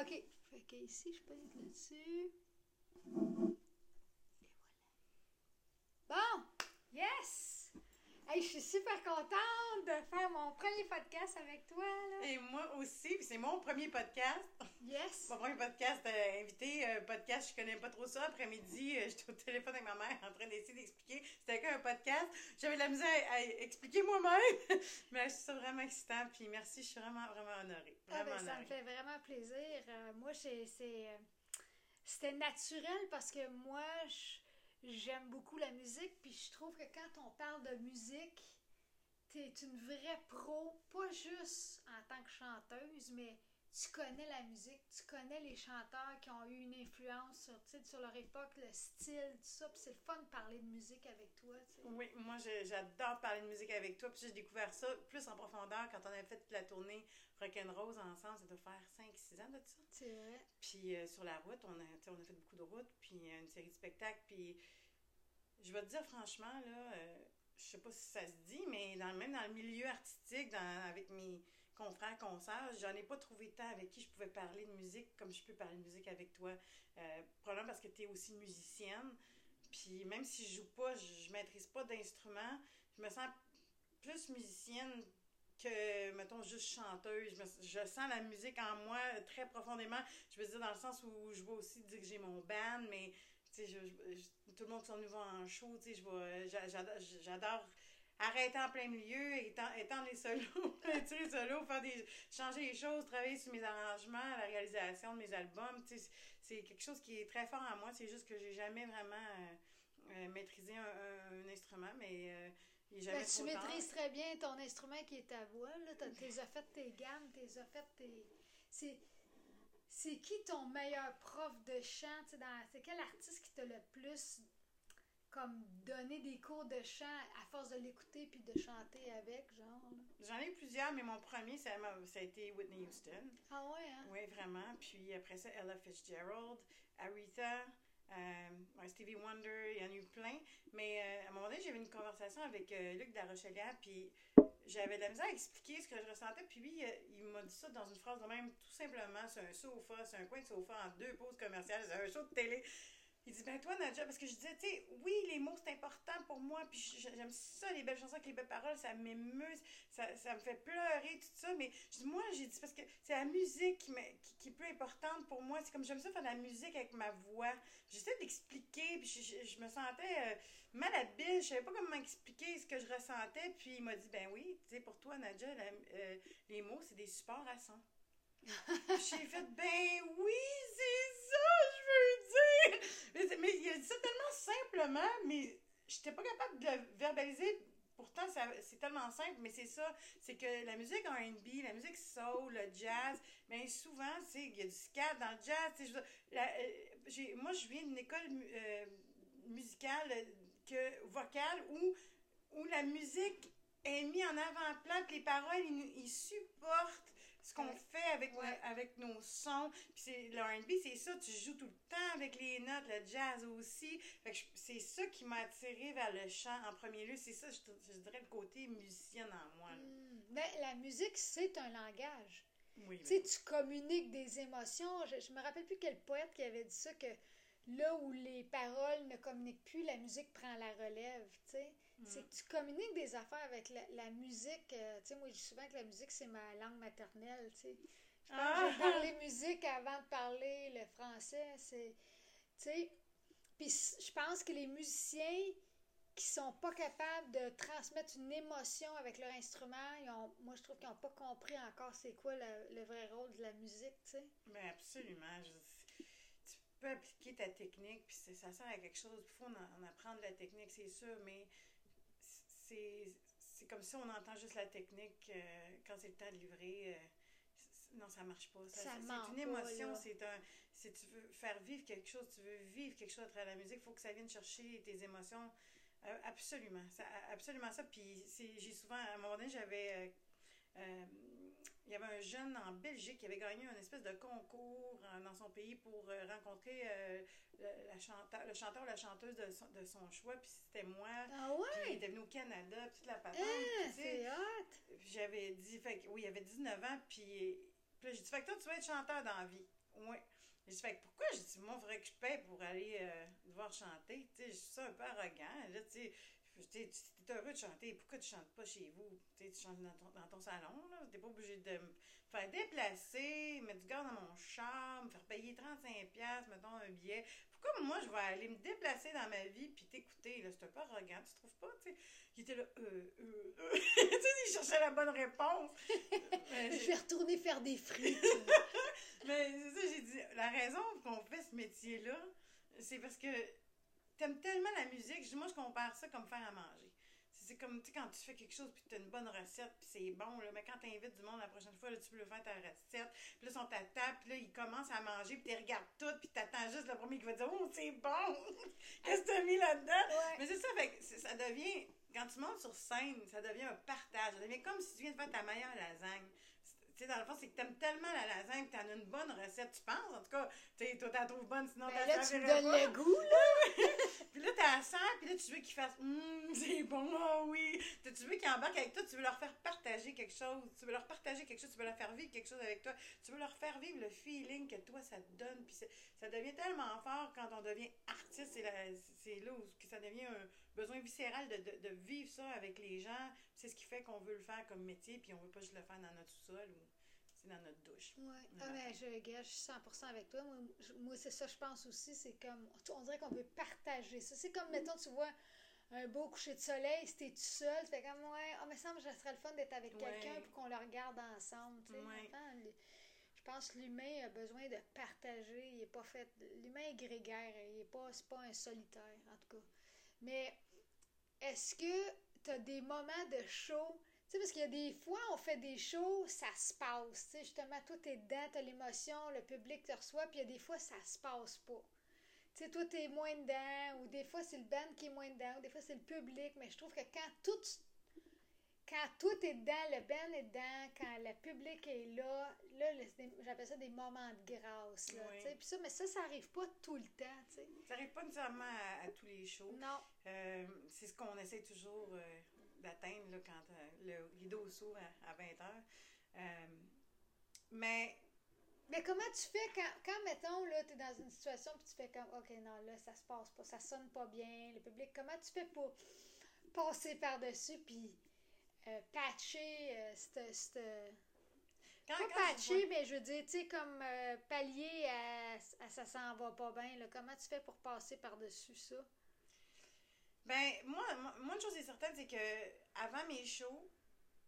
OK. Fait ici, je peux être là-dessus. Et voilà. Bon! Yes! Hey, je suis super contente de faire mon premier podcast avec toi. Là. Et moi aussi, c'est mon premier podcast. Yes! Mon premier podcast euh, invité, euh, podcast, je connais pas trop ça. Après-midi, euh, j'étais au téléphone avec ma mère en train d'essayer d'expliquer c'était quoi un podcast. J'avais de la misère à, à expliquer moi-même. Mais je suis vraiment excitant, puis merci, je suis vraiment, vraiment honorée. Ah, ben, ça me fait vraiment plaisir. Euh, moi, c'est, c'était naturel parce que moi, je- j'aime beaucoup la musique. Puis je trouve que quand on parle de musique, t'es une vraie pro, pas juste en tant que chanteuse, mais tu connais la musique, tu connais les chanteurs qui ont eu une influence sur, sur leur époque, le style, tout ça. Puis c'est le fun de parler de musique avec toi. Oui, moi j'adore parler de musique avec toi. Puis j'ai découvert ça plus en profondeur quand on avait fait la tournée Rock'n'Rose ensemble. Ça doit faire 5-6 ans de ça. C'est vrai. Puis euh, sur la route, on a, on a fait beaucoup de routes, puis euh, une série de spectacles. Puis je vais te dire franchement, là, euh, je sais pas si ça se dit, mais dans, même dans le milieu artistique, dans, avec mes confrères, concerts, j'en ai pas trouvé tant avec qui je pouvais parler de musique comme je peux parler de musique avec toi. Euh, probablement parce que tu es aussi musicienne. Puis même si je joue pas, je, maîtrise pas d'instrument, je me sens plus musicienne que, mettons, juste chanteuse. Je, je sens la musique en moi très profondément. Je veux dire, dans le sens où je vais aussi dire que j'ai mon band, mais, je, je- tout le monde sont nouveaux en show, j'adore arrêter en plein milieu, étendre, étendre les solos, tirer les solos, faire des, changer les choses, travailler sur mes arrangements, la réalisation de mes albums, tu c'est- quelque chose qui est très fort en moi. C'est juste que j'ai jamais vraiment euh, euh, maîtrisé un, un- un instrument, mais euh, il est jamais Ben, tu maîtrises très bien ton instrument qui est ta voix. T'es as fait tes gammes, t'es as fait tes. C'est. C'est qui ton meilleur prof de chant? tu dans- C'est quel artiste qui t'a le plus comme donné des cours de chant à force de l'écouter puis de chanter avec, genre? J'en ai eu plusieurs, mais mon premier, ça, a été Whitney Houston. Ah ouais, hein? Oui, vraiment. Puis après ça, Ella Fitzgerald, Aretha, euh, Stevie Wonder, il y en a eu plein. Mais euh, à un moment donné, j'avais une conversation avec euh, Luc Darochelière, puis j'avais de la misère à expliquer ce que je ressentais. Puis lui, il m'a dit ça dans une phrase de même, tout simplement, c'est un sofa, c'est un coin de sofa en deux pauses commerciales, c'est un show de télé. Il dit, ben toi, Nadja, parce que je disais, tu sais, oui, les mots, c'est important pour moi, puis j'aime ça, les belles chansons avec les belles paroles, ça m'émeut, ça, ça me fait pleurer, tout ça, mais moi, j'ai dit, parce que c'est la musique qui, qui, qui est plus importante pour moi, c'est comme j'aime ça faire de la musique avec ma voix. J'essaie d'expliquer, puis je, me sentais euh, malhabile, je savais pas comment expliquer ce que je ressentais, puis il m'a dit, ben oui, tu sais, pour toi, Nadja, euh, les mots, c'est des supports à son. J'ai fait, ben oui, c'est ça, je veux dire. Mais, c'est- mais il a dit ça tellement simplement, mais j'étais pas capable de le verbaliser. Pourtant, c'est tellement simple, mais c'est ça. C'est que la musique R&B, la musique soul, le jazz, bien souvent, tu sais, il y a du scat dans le jazz. la- euh, moi, je viens d'une école euh, musicale, euh, que, vocale, où, où la musique est mise en avant-plan, que les paroles, ils supportent ce qu'on fait avec, Ouais. no- avec nos sons. Puis c'est, le R&B, c'est ça, tu joues tout le temps avec les notes, le jazz aussi. Fait que je- c'est ça qui m'a attiré vers le chant en premier lieu. C'est ça, je, je dirais, le côté musicienne en moi. Hmm. Ben, la musique, c'est un langage. Oui, Tu sais, tu communiques des émotions. Je, je me rappelle plus quel poète qui avait dit ça, que là où les paroles ne communiquent plus, la musique prend la relève, tu sais. C'est que tu communiques des affaires avec la, la musique. euh, tu sais, moi, je dis souvent que la musique, c'est ma langue maternelle, tu sais. Je Ah! parlé musique avant de parler le français, c'est... Tu sais, puis je pense que les musiciens qui sont pas capables de transmettre une émotion avec leur instrument, ils ont, moi, je trouve qu'ils n'ont pas compris encore c'est quoi le, le vrai rôle de la musique, tu sais. Ben absolument. Je- tu peux appliquer ta technique, puis ça sert à quelque chose. Il faut en, en apprendre la technique, c'est sûr, mais c'est c'est comme si on entend juste la technique euh, quand c'est le temps de livrer. euh, non, ça marche pas. Ça c'est une émotion, c'est un. Si tu veux faire vivre quelque chose, tu veux vivre quelque chose à travers la musique, il faut que ça vienne chercher tes émotions. Euh, absolument. Ça, absolument ça. Puis j'ai souvent, à un moment donné, j'avais. Il y avait un jeune en Belgique qui avait gagné une espèce de concours euh, dans son pays pour euh, rencontrer euh, le, la chanteur, le chanteur ou la chanteuse de son, de son choix. Puis c'était moi. Ah ouais? Puis il était venu au Canada, puis toute la patente. Ah, c'est hot! j'avais dit, fait que, oui, il avait 19 ans, puis, puis j'ai dit, fait que toi, tu vas être chanteur dans la vie. ouais. J'ai dit, fait que pourquoi, j'ai dit, moi, il faudrait que je paye pour aller euh, devoir chanter. Tu sais, je suis ça un peu arrogant. Là, tu sais, tu es heureux de chanter, pourquoi tu chantes pas chez vous? tu chantes dans ton, dans ton salon, là. T'es pas obligé de me faire déplacer, mettre du gaz dans mon char, me faire payer 35$, mettons un billet. Pourquoi moi, je vais aller me déplacer dans ma vie puis t'écouter, là? C'est un peu arrogant, tu trouves pas, tu sais? Il était là, euh, euh, euh. tu sais, il cherchait la bonne réponse. je vais retourner faire des frites. Mais c'est ça, j'ai dit, la raison qu'on fait ce métier-là, c'est parce que t'aimes tellement la musique. Moi, je compare ça comme faire à manger. C'est comme, tu sais, quand tu fais quelque chose, puis tu as une bonne recette, puis c'est bon, là, mais quand tu invites du monde la prochaine fois, là, tu peux le faire ta recette, puis là, ils sont à table, puis là, ils commencent à manger, puis tu regardes tout, puis tu attends juste le premier qui va dire « Oh, c'est bon! Qu'est-ce que tu as mis là-dedans? Mais c'est ça, fait que ça devient, quand tu montes sur scène, ça devient un partage. Ça devient comme si tu viens de faire ta meilleure lasagne tu sais, dans le fond, c'est que t'aimes tellement la lasagne que t'en as une bonne recette, tu penses. En tout cas, tu sais, toi, t'en trouves bonne, sinon ben là, tu me donnes le goût, là. puis là, t'as la sert, puis là, tu veux qu'ils fassent Hum, c'est bon, oh oui. Tu veux qu'ils embarquent avec toi, tu veux leur faire partager quelque chose. Tu veux leur partager quelque chose, tu veux leur faire vivre quelque chose avec toi. Tu veux leur faire vivre le feeling que toi, ça te donne. Puis ça devient tellement fort quand on devient artiste. C'est là où ça devient un besoin viscéral de, de, de vivre ça avec les gens c'est ce qui fait qu'on veut le faire comme métier, puis on veut pas juste le faire dans notre sous-sol ou c'est dans notre douche. Oui. Ah, ben, je, je suis 100% avec toi. Moi, c'est ça, je pense aussi. C'est comme, on dirait qu'on veut partager ça. C'est comme, mettons, tu vois un beau coucher de soleil, si t'es tout seul, tu fais comme, ouais, oh, mais ça me serait le fun d'être avec quelqu'un pour qu'on le regarde ensemble. Tu sais. je pense que l'humain a besoin de partager. Il est pas fait. L'humain est grégaire. Il est pas, c'est pas un solitaire, en tout cas. Mais est-ce que tu as des moments de show? Tu sais, parce qu'il y a des fois, on fait des shows, ça se passe. Tu sais, justement, toi, t'es dedans, t'as l'émotion, le public te reçoit, puis il y a des fois, ça se passe pas. Tu sais, toi, t'es moins dedans, ou des fois, c'est le band qui est moins dedans, ou des fois, c'est le public, mais je trouve que quand tout quand tout est dedans, le band est dedans, quand le public est là, là, j'appelle ça des moments de grâce. Là, Puis ça, mais ça, ça n'arrive pas tout le temps. sais. Ça n'arrive pas nécessairement à, tous les shows. Non. Euh, c'est ce qu'on essaie toujours euh, d'atteindre quand euh, le rideau s'ouvre à, 20 h. mais. Mais comment tu fais quand, quand mettons, là, tu es dans une situation puis tu fais comme, OK, non, là, ça se passe pas, ça sonne pas bien, le public, comment tu fais pour passer par-dessus puis euh, patcher euh, cette. Pas patcher, mais je veux dire, tu sais, comme euh, pallier à, ça s'en va pas bien. Comment tu fais pour passer par-dessus ça? Ben, moi, moi, une chose est certaine, c'est que avant mes shows,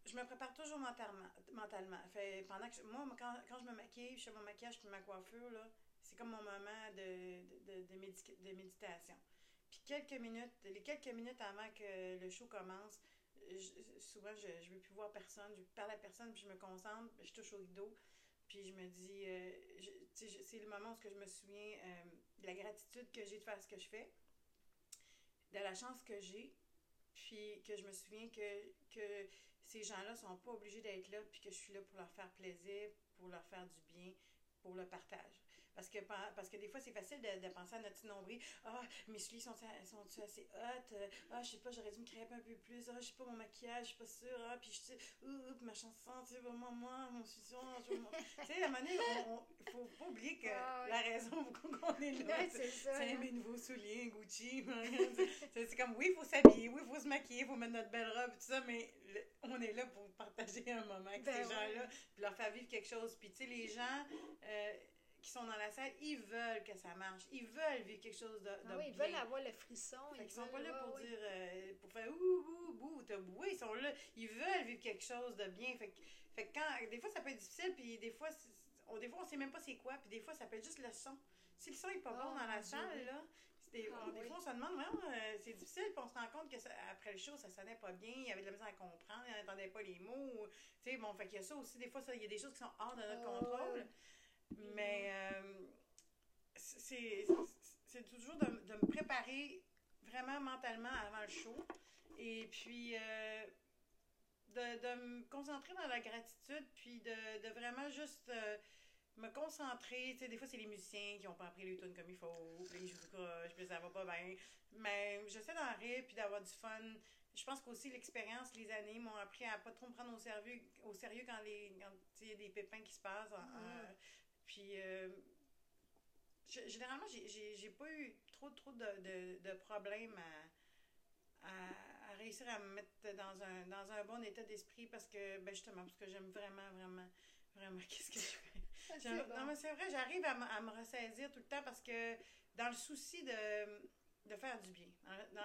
je me prépare toujours mentalement. mentalement. Fait, pendant que moi, quand, quand, je me maquille, je fais mon maquillage puis ma coiffure, là, c'est comme mon moment de, de, de, de méditation. Puis quelques minutes, les quelques minutes avant que le show commence, souvent, je ne veux plus voir personne, je parle à personne, puis je me concentre, je touche au rideau, puis je me dis, euh, c'est le moment où je me souviens euh, de la gratitude que j'ai de faire ce que je fais, de la chance que j'ai, puis que je me souviens que, que ces gens-là sont pas obligés d'être là, puis que je suis là pour leur faire plaisir, pour leur faire du bien, pour le partage. Parce que, parce que des fois, c'est facile de, de, penser à notre petit nombril. Ah, mes souliers sont, sont assez hautes. Ah, je sais pas, j'aurais dû me crêper un peu plus. Ah, je sais pas, mon maquillage, je suis pas sûre. Ah, puis je sais, ouh, ma chanson, tu sais, vraiment, moi, mon suçon. tu sais, à un moment donné, il faut pas oublier que ah, la raison pour qu'on est là, c'est ça. mes nouveaux souliers, Gucci. c'est comme, oui, il faut s'habiller, oui, il faut se maquiller, il faut mettre notre belle robe, tout ça, mais on est là pour partager un moment avec ben ces gens-là, puis leur faire vivre quelque chose. Puis, tu sais, les gens. Euh, qui sont dans la salle, ils veulent que ça marche. Ils veulent vivre quelque chose de, ah oui, ils veulent avoir le frisson. ils, sont pas là pour dire, euh, pour faire ouh, ouh, bouh, t'as boué. Ils sont là, ils veulent vivre quelque chose de bien. Fait, fait que quand, des fois, ça peut être difficile, puis des fois, on, des fois, on sait même pas c'est quoi, puis des fois, ça peut être juste le son. Si le son est pas bon oh, dans la salle, là, des, ah des fois, on se demande, euh, c'est difficile, puis on se rend compte que après le show, ça sonnait pas bien, il y avait de la misère à comprendre, il n'entendait pas les mots. Tu sais, bon, fait qu'il y a ça aussi, des fois, il y a des choses qui sont hors de notre oh, contrôle. Mais euh, c'est toujours de, de, me préparer vraiment mentalement avant le show. Et puis euh, de, de, me concentrer dans la gratitude, puis de, de vraiment juste euh, me concentrer. Tu sais, des fois, c'est les musiciens qui n'ont pas appris les tunes comme il faut, puis je croche, puis ça va pas bien. Mais j'essaie d'en rire, puis d'avoir du fun. Je pense qu'aussi l'expérience, les années m'ont appris à pas trop me prendre au sérieux, au sérieux quand il y a des pépins qui se passent. Mm-hmm. Puis, euh, je- généralement, j'ai- pas eu trop, trop de, de, de problèmes à, à, à réussir à me mettre dans un, dans un bon état d'esprit parce que, ben justement, parce que j'aime vraiment, vraiment, vraiment qu'est-ce que je fais. Ah, bon. Non, mais c'est vrai, j'arrive à, à me ressaisir tout le temps parce que dans le souci de, de faire du bien,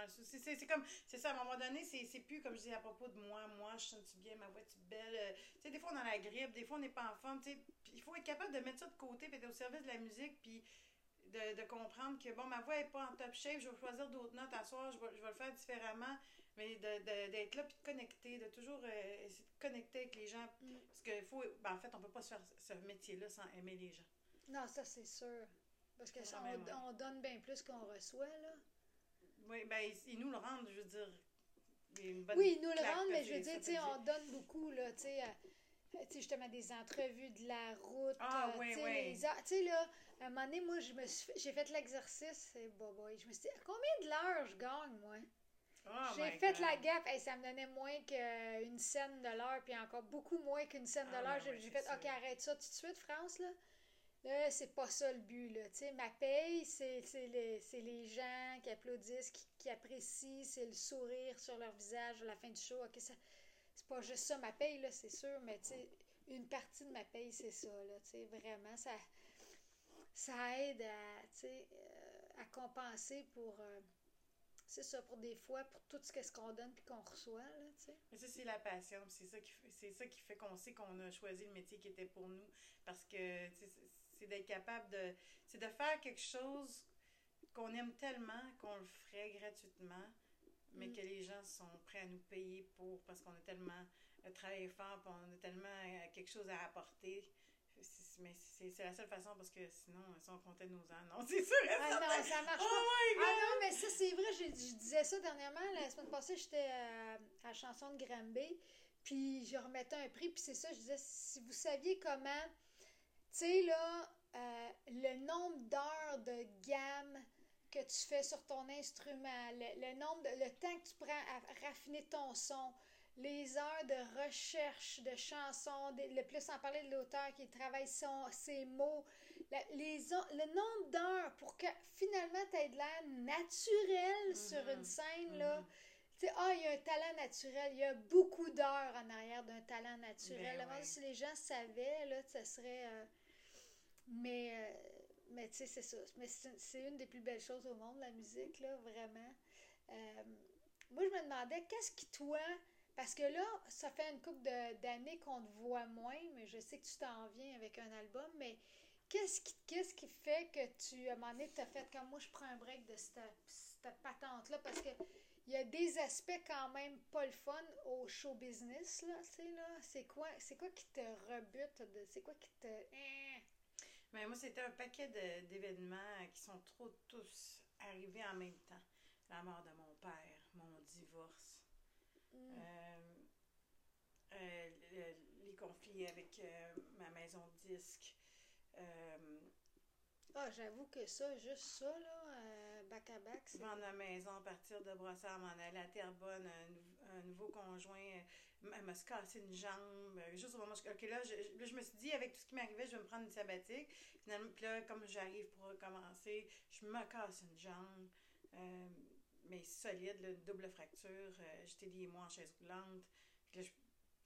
souci, c'est comme, c'est ça, à un moment donné, c'est plus comme je dis à propos de moi, moi, je sens bien, ma voix est belle? euh, Tu sais, des fois on a la grippe, des fois on n'est pas en forme, tu sais, il faut être capable de mettre ça de côté, puis être au service de la musique, puis de, de comprendre que, bon, ma voix n'est pas en top shape, je vais choisir d'autres notes à soir, je vais, je vais le faire différemment, mais d'être là, puis de connecter, de toujours euh, essayer de connecter avec les gens, Mm. parce que faut, ben, en fait, on peut pas se faire ce métier-là sans aimer les gens. Non, ça, c'est sûr. Parce que ça, on, ouais. on donne bien plus qu'on reçoit, là. Oui, ben, ils, ils nous le rendent, je veux dire. Une bonne Oui, ils nous le rendent, mais je veux dire, tu sais, on donne beaucoup, là, tu sais, euh, tu sais, justement, des entrevues de la route. Ah, euh, oui, sais, oui. les heures- Tu sais, là, à un moment donné, moi, je me suis j'ai fait l'exercice, et bah, bah, je me suis dit, combien de l'heure je gagne, moi? Oh j'ai fait God. la gaffe, hey, ça me donnait moins qu'une scène de l'heure, puis encore beaucoup moins qu'une scène de Ah, l'heure. ben J'ai oui, fait, OK, arrête ça tout de suite, France, là. Là, c'est pas ça le but, là. Tu sais, ma paye, c'est les, les gens qui applaudissent, qui, qui apprécient, c'est le sourire sur leur visage à la fin du show. OK, ça, c'est pas juste ça, ma paye, là, c'est sûr, mais tu sais, une partie de ma paye, c'est ça, là. Tu sais, vraiment, ça, ça aide à, euh, à compenser pour... euh, c'est ça, pour des fois, pour tout ce qu'est-ce qu'on donne puis qu'on reçoit, là, tu sais. Mais ça, c'est la passion. C'est ça qui c'est ça qui fait qu'on sait qu'on a choisi le métier qui était pour nous. Parce que tu c'est d'être capable de. C'est de faire quelque chose qu'on aime tellement qu'on le ferait gratuitement, mais Mm. que les gens sont prêts à nous payer pour parce qu'on a tellement euh, travaillé fort, puis on a tellement euh, quelque chose à apporter. Mais c'est la seule façon parce que sinon, si on comptait nos ans, non, c'est sûr. Ah certain. non, ça marche Oh pas. my God! Ah non, mais ça, c'est vrai, je, je disais ça dernièrement. La semaine passée, j'étais à, à la chanson de Granby, puis je remettais un prix, puis c'est ça, je disais, si vous saviez comment, sais, là, euh, le nombre d'heures de gamme que tu fais sur ton instrument, le, le nombre de, le temps que tu prends à raffiner ton son, les heures de recherche de chansons, le plus en parler de l'auteur qui travaille son, ses mots, la- les, le nombre d'heures pour que finalement tu aies de l'air naturel sur une scène, là. Mhm. Tu sais, ah, il y a un talent naturel. Il y a beaucoup d'heures en arrière d'un talent naturel. Ben Avant, ouais. Si les gens savaient, là, ça serait. euh, Mais, euh, mais tu sais, c'est ça. Mais c'est une des plus belles choses au monde, la musique, là, vraiment. Euh, moi, je me demandais, qu'est-ce qui, toi. Parce que là, ça fait une couple d'années qu'on te voit moins, mais je sais que tu t'en viens avec un album, mais qu'est-ce qui, qu'est-ce qui fait que tu, à un moment donné, t'as fait comme moi, je prends un break de cette, cette patente-là, parce que il y a des aspects quand même pas le fun au show business, là, tu sais, là. C'est quoi, c'est quoi qui te rebute, c'est quoi qui te... Mais moi, c'était un paquet de- d'événements qui sont trop tous arrivés en même temps. La mort de mon père, mon divorce, Hmm. euh, euh, le- les conflits avec euh, ma maison de disque. Ah, j'avoue que ça, juste ça, là, back à c'est... vendre ma maison, partir de Brossard, m'en aller à Terrebonne, un, nou- un nouveau conjoint, elle m'a cassé une jambe. euh, Juste au moment où je, ok, là, je, là, je me suis dit, avec tout ce qui m'arrivait, je vais me prendre une sabbatique. Finalement, puis là, comme j'arrive pour recommencer, je me casse une jambe. euh, mais solide, une double fracture. euh, J'étais liée, moi, en chaise roulante. Puis là, je-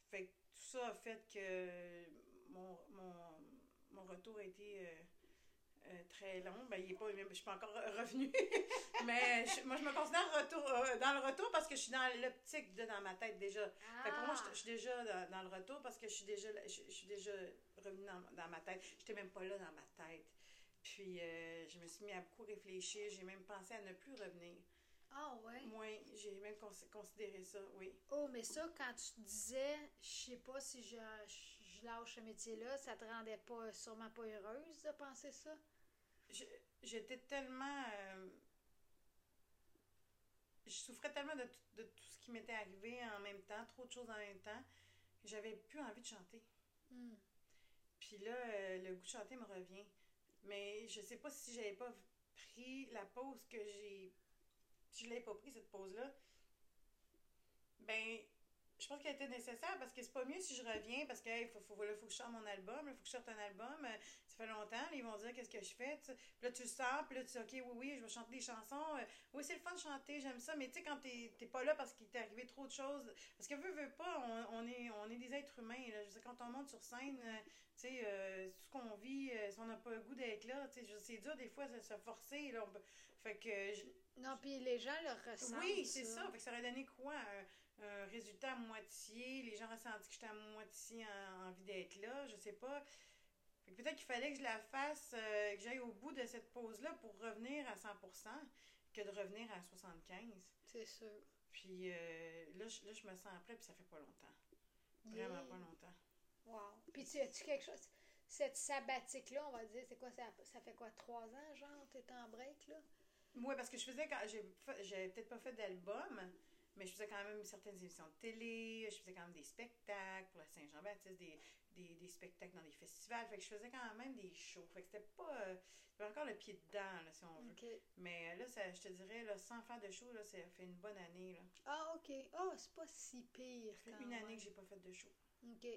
fait que tout ça a fait que mon, mon, mon retour a été euh, très long. Ben, il est pas, je suis pas encore revenue. Mais je- moi, je me considère retour, euh, dans le retour parce que je suis dans l'optique de dans ma tête déjà. Fait pour moi, je, je suis déjà dans, dans le retour parce que je suis déjà, je, je suis déjà revenue dans, dans ma tête. J'étais même pas là dans ma tête. Puis, euh, je me suis mis à beaucoup réfléchir. J'ai même pensé à ne plus revenir. Ah, ouais? Moi, j'ai même cons- considéré ça, oui. Oh, mais ça, quand tu disais, je sais pas si je, je, je lâche ce métier-là, ça te rendait pas, sûrement pas heureuse de penser ça? J'étais tellement. euh, je souffrais tellement de, tout- de tout ce qui m'était arrivé en même temps, trop de choses en même temps, que j'avais plus envie de chanter. Hmm. Puis là, euh, le goût de chanter me revient. Mais je sais pas si j'avais pas pris la pause que j'ai. Si je l'avais pas pris, cette pause-là, ben, je pense qu'elle était nécessaire parce que c'est pas mieux si je reviens parce qu'il faut, faut, faut, faut que je chante mon album, il faut que je sorte un album. euh, ça fait longtemps, là, ils vont dire qu'est-ce que je fais. Puis là, tu le sors, puis là, tu dis, OK, oui, oui, je vais chanter des chansons. euh, oui, c'est le fun de chanter, j'aime ça. Mais tu sais, quand t'es t'es pas là parce qu'il t'est arrivé trop de choses. Parce que veux, veux pas, on, on est, on est des êtres humains. Là. Je veux dire, quand on monte sur scène, euh, tu sais, euh, tout ce qu'on vit, si on n'a pas le goût d'être là, tu sais, c'est dur des fois de se forcer. Là, on peut- fait que. je- Non, puis les gens le ressentent. oui, c'est ça. Fait que ça aurait donné quoi? Un, un résultat à moitié. Les gens ont ressenti que j'étais à moitié en, envie d'être là. Je sais pas. Fait que peut-être qu'il fallait que je la fasse, euh, que j'aille au bout de cette pause-là pour revenir à 100% que de revenir à 75. C'est sûr. Puis euh, là, je, là, je me sens prêt, puis ça fait pas longtemps. Vraiment Oui. pas longtemps. Wow. Puis tu as-tu quelque chose? Cette sabbatique-là, on va dire, c'est quoi, ça, ça fait quoi, trois ans, genre, t'es en break, là? Oui, parce que je faisais quand j'ai peut-être pas fait d'album, mais je faisais quand même certaines émissions de télé, je faisais quand même des spectacles pour la Saint-Jean-Baptiste, des, des, des spectacles dans des festivals. Fait que je faisais quand même des shows. Fait que c'était pas. euh, J'avais encore le pied dedans, là, si on veut. Mais euh, là, ça, je te dirais, là, sans faire de show, là, ça fait une bonne année. Là. Ah, OK. Ah, c'est pas si pire. Ça fait quand une même. année que j'ai pas fait de show. OK.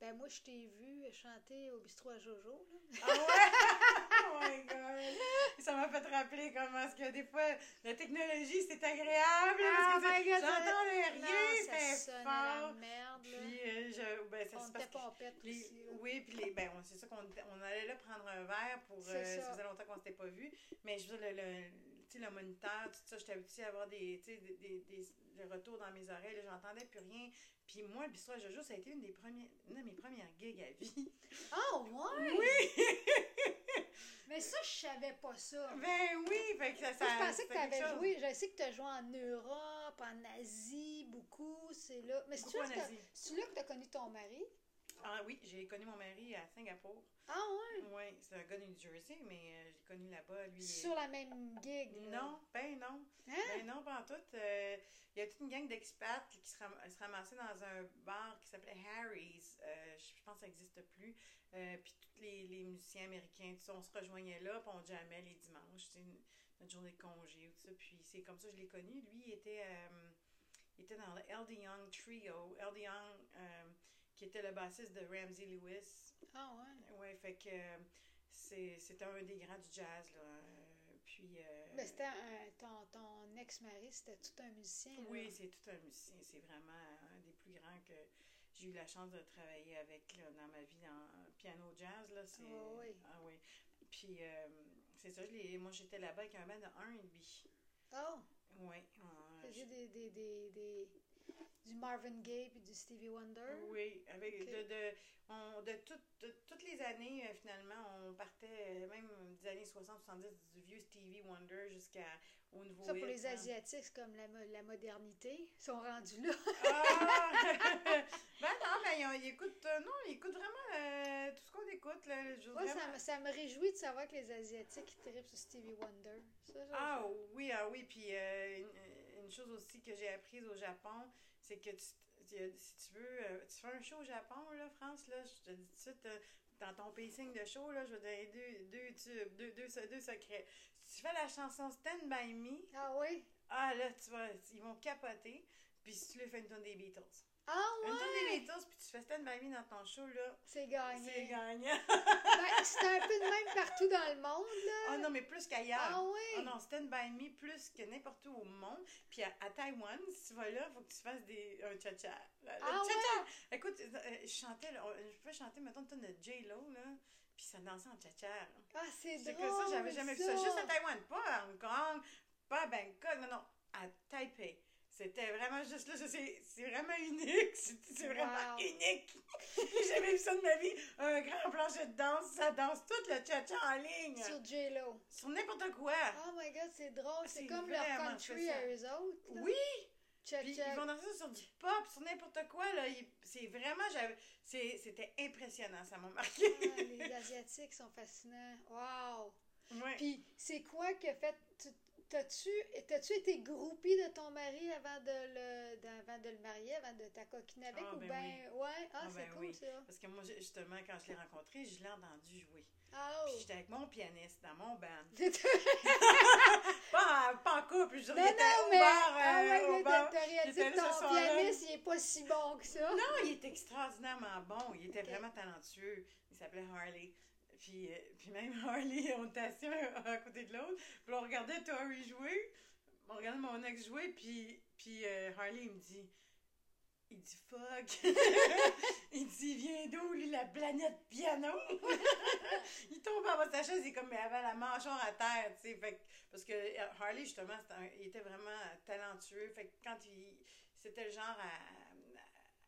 Ben, moi, je t'ai vu chanter au bistrot à Jojo, là. Ah ouais? oh my god! Ça m'a fait rappeler comment est-ce que des fois, la technologie, c'est agréable. Ah, parce que j'entendais rien, c'était la fort. merde. Puis, euh, je, ben, ça on parce que les- aussi, oui, puis les, ben, on- c'est ça qu'on on allait là prendre un verre pour. C'est euh, ça. ça faisait longtemps qu'on s'était pas vu. Mais je veux dire, le, le, le moniteur, tout ça, j'étais habituée à avoir des, des, des, des- des retours dans mes oreilles, j'entendais plus rien. Puis moi, le bistrot Jojo, ça a été une, des premières, une de mes premières gigs à vie. Ah, ouais! Oui! Mais ça, je savais pas ça. ben oui! Fait que ça, ça je pensais que tu avais joué. Je sais que tu as joué en Europe, en Asie, beaucoup. C'est là. Mais c'est là, que t'as- Asie. c'est là que tu as connu ton mari? Ah oui, j'ai connu mon mari à Singapour. Ah, ouais? Oui, c'est un gars de New Jersey, mais euh, j'ai connu là-bas. Lui, Sur la même gig. là. Non, ben non. Hein? Ben non, pas en tout. Euh, Il y a toute une gang d'expats qui se, ram- se ramassaient dans un bar qui s'appelait Harry's. Euh, je pense que ça n'existe plus. Euh, puis tous les, les musiciens américains, tout ça, on se rejoignait là, puis on jammait les dimanches, notre journée de congé ou tout ça. Puis c'est comme ça que je l'ai connu. Lui, il était, euh, il était dans le L.D. Young Trio. L.D. Young, euh, qui était le bassiste de Ramsey Lewis. Ah, ouais. Ouais, fait que c'est- c'était un des grands du jazz, là. Euh, Puis. Mais c'était ton, ton ex-mari, c'était tout un musicien. oui, c'est tout un musicien. C'est vraiment un des plus grands que j'ai eu la chance de travailler avec là, dans ma vie en piano jazz. Là, c'est, Ah oui. Ah oui. Puis euh, c'est ça, je moi j'étais là-bas avec un band de 1 et demi. Oh, Oui. des, des, des, des, du Marvin Gaye puis du Stevie Wonder. Oui, avec de, de, on- de, toutes- de toutes les années, euh, finalement, on partait euh, même des années 60-70 du vieux Stevie Wonder jusqu'à au nouveau Ça, pour les hein. Asiatiques, c'est comme la, la modernité. Ils sont rendus là. Ah! ben non, mais ils, écoutent, euh, non, ils écoutent vraiment euh, tout ce qu'on écoute. Là, Moi, ça, me- ça me réjouit de savoir que les Asiatiques ils trippent sur Stevie Wonder. Ça, Ah oui, ah oui, puis euh, une, une chose aussi que j'ai apprise au Japon, c'est que tu, si tu veux, euh, tu fais un show au Japon, là, France, là, je te dis tout de suite, euh, dans ton pacing de show, là, je vais te donner deux, deux tubes, deux, deux, deux secrets. Si tu fais la chanson Stand By Me, Ah oui? ah là, tu vas, ils vont capoter, puis si tu lui fais une tonne des Beatles. Ah Une tonne ouais? des Beatles, puis tu fais Stand By Me dans ton show, là, C'est gagné. c'est gagnant. Ben, c'est un peu de même partout dans le monde, là. Ah non, mais plus qu'ailleurs. Ah oui? Ah non, Stand By Me plus que n'importe où au monde. Puis à, à Taïwan, si tu vas là, il faut que tu fasses des, un cha-cha. Ah cha-cha! Écoute, euh, je chantais, là, je peux chanter, mettons, une tonne de J-Lo, là, puis ça dansait en cha-cha. Ah, c'est C'est drôle. que ça, j'avais jamais vu ça. Juste à Taïwan, pas à Hong Kong, pas à Bangkok, non, non, à Taipei. C'était vraiment juste là, c'est vraiment unique. C'est vraiment Wow. unique. J'ai jamais vu ça de ma vie. Un grand plancher de danse, ça danse tout le cha-cha en ligne. Sur J-Lo. Sur n'importe quoi. Oh my god, c'est drôle. C'est comme leur country à eux autres. là. Oui! Tcha Puis ils vont danser sur du pop, sur n'importe quoi. là. C'est vraiment. C'était impressionnant, ça m'a marqué. Ah, les Asiatiques sont fascinants. Wow! Ouais. Puis, c'est quoi que fait. tu- T'as-tu t'as-tu été groupie de ton mari avant de le, avant de le marier, avant de ta coquine avec? Ah, ou ben ben, ouais? Ah, Ah, c'est ben cool oui. ça. Parce que moi, justement, quand je l'ai rencontré, je l'ai entendu jouer. Ah, Puis oh! j'étais avec mon pianiste dans mon band. Pas, en, pas en couple, je Non, dirais, non, au mais. bar, ah ouais, au bar. t'as- réalisé que ton pianiste, il est pas si bon que ça. Non, il est extraordinairement bon. Il était vraiment talentueux. Il s'appelait Harley. Puis, euh, puis même Harley, on était assis à côté de l'autre. Puis on regardait Tori jouer. On regardait mon ex jouer. Puis, puis euh, Harley, il me dit... Il dit fuck. il dit, il vient d'où, lui, la planète piano? il tombe en bas de sa chaise, il est comme, mais avait la mâchoire à terre, tu sais. Parce que euh, Harley, justement, c'était un- il était vraiment talentueux. Fait quand il. C'était le genre à,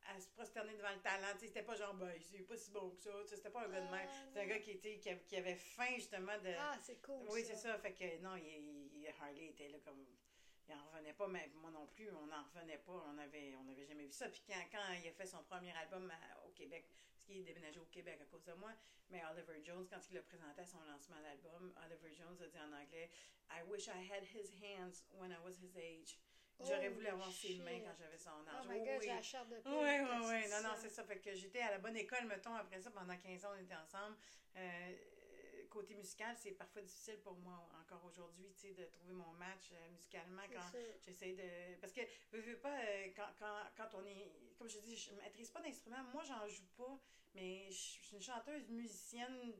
à, se prosterner devant le talent. C'était pas genre, ben, c'est pas si bon que ça. C'était pas un gars de même. Ah, C'était un gars qui, était, qui, avait, qui avait faim, justement, de. Ah, c'est cool. oui, c'est ça. Fait que, non, il, il- Harley était là comme. Il en revenait pas, mais moi non plus, on n'en revenait pas. On avait, on avait jamais vu ça. Puis quand, quand il a fait son premier album à- au Québec, parce qu'il est déménagé au Québec à cause de moi, mais Oliver Jones, quand il l'a présenté à son lancement d'album, Oliver Jones a dit en anglais I wish I had his hands when I was his age. J'aurais Holy voulu avoir ses mains quand j'avais son Oh âge. my Oui, god, oui. j'ai la chair de poule. Oui, oui, oui. Non, non, c'est ça? Fait que j'étais à la bonne école, mettons, après ça, pendant 15 ans, on était ensemble. Euh, côté musical, c'est parfois difficile pour moi encore aujourd'hui, tu sais, de trouver mon match euh, musicalement quand j'essaie de... Parce que, veux, veux pas, euh, quand, quand, quand on est... Comme je dis, je maîtrise pas d'instrument. Moi, j'en joue pas, mais je suis une chanteuse musicienne,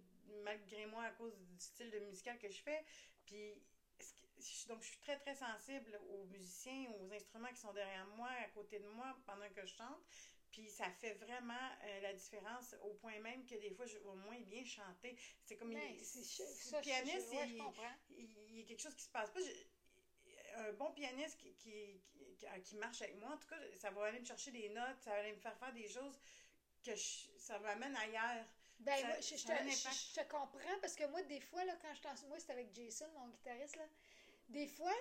malgré moi, à cause du style de musical que je fais. Puis, donc, je suis très, très sensible aux musiciens, aux instruments qui sont derrière moi, à côté de moi, pendant que je chante. Puis ça fait vraiment euh, la différence au point même que des fois, je vais moins bien chanter. C'est comme... Ben, il- ça, le je- pianiste, je- ouais, je il, comprends. il il y a quelque chose qui se passe pas. Un bon pianiste qui, qui, qui, qui marche avec moi, en tout cas, ça va aller me chercher des notes, ça va aller me faire faire des choses que je- ça m'amène ailleurs. Ben, Ça- moi, je, je te, je- je comprends parce que moi, des fois, là, quand je t'en. Moi, c'était avec Jason, mon guitariste, là. Des fois,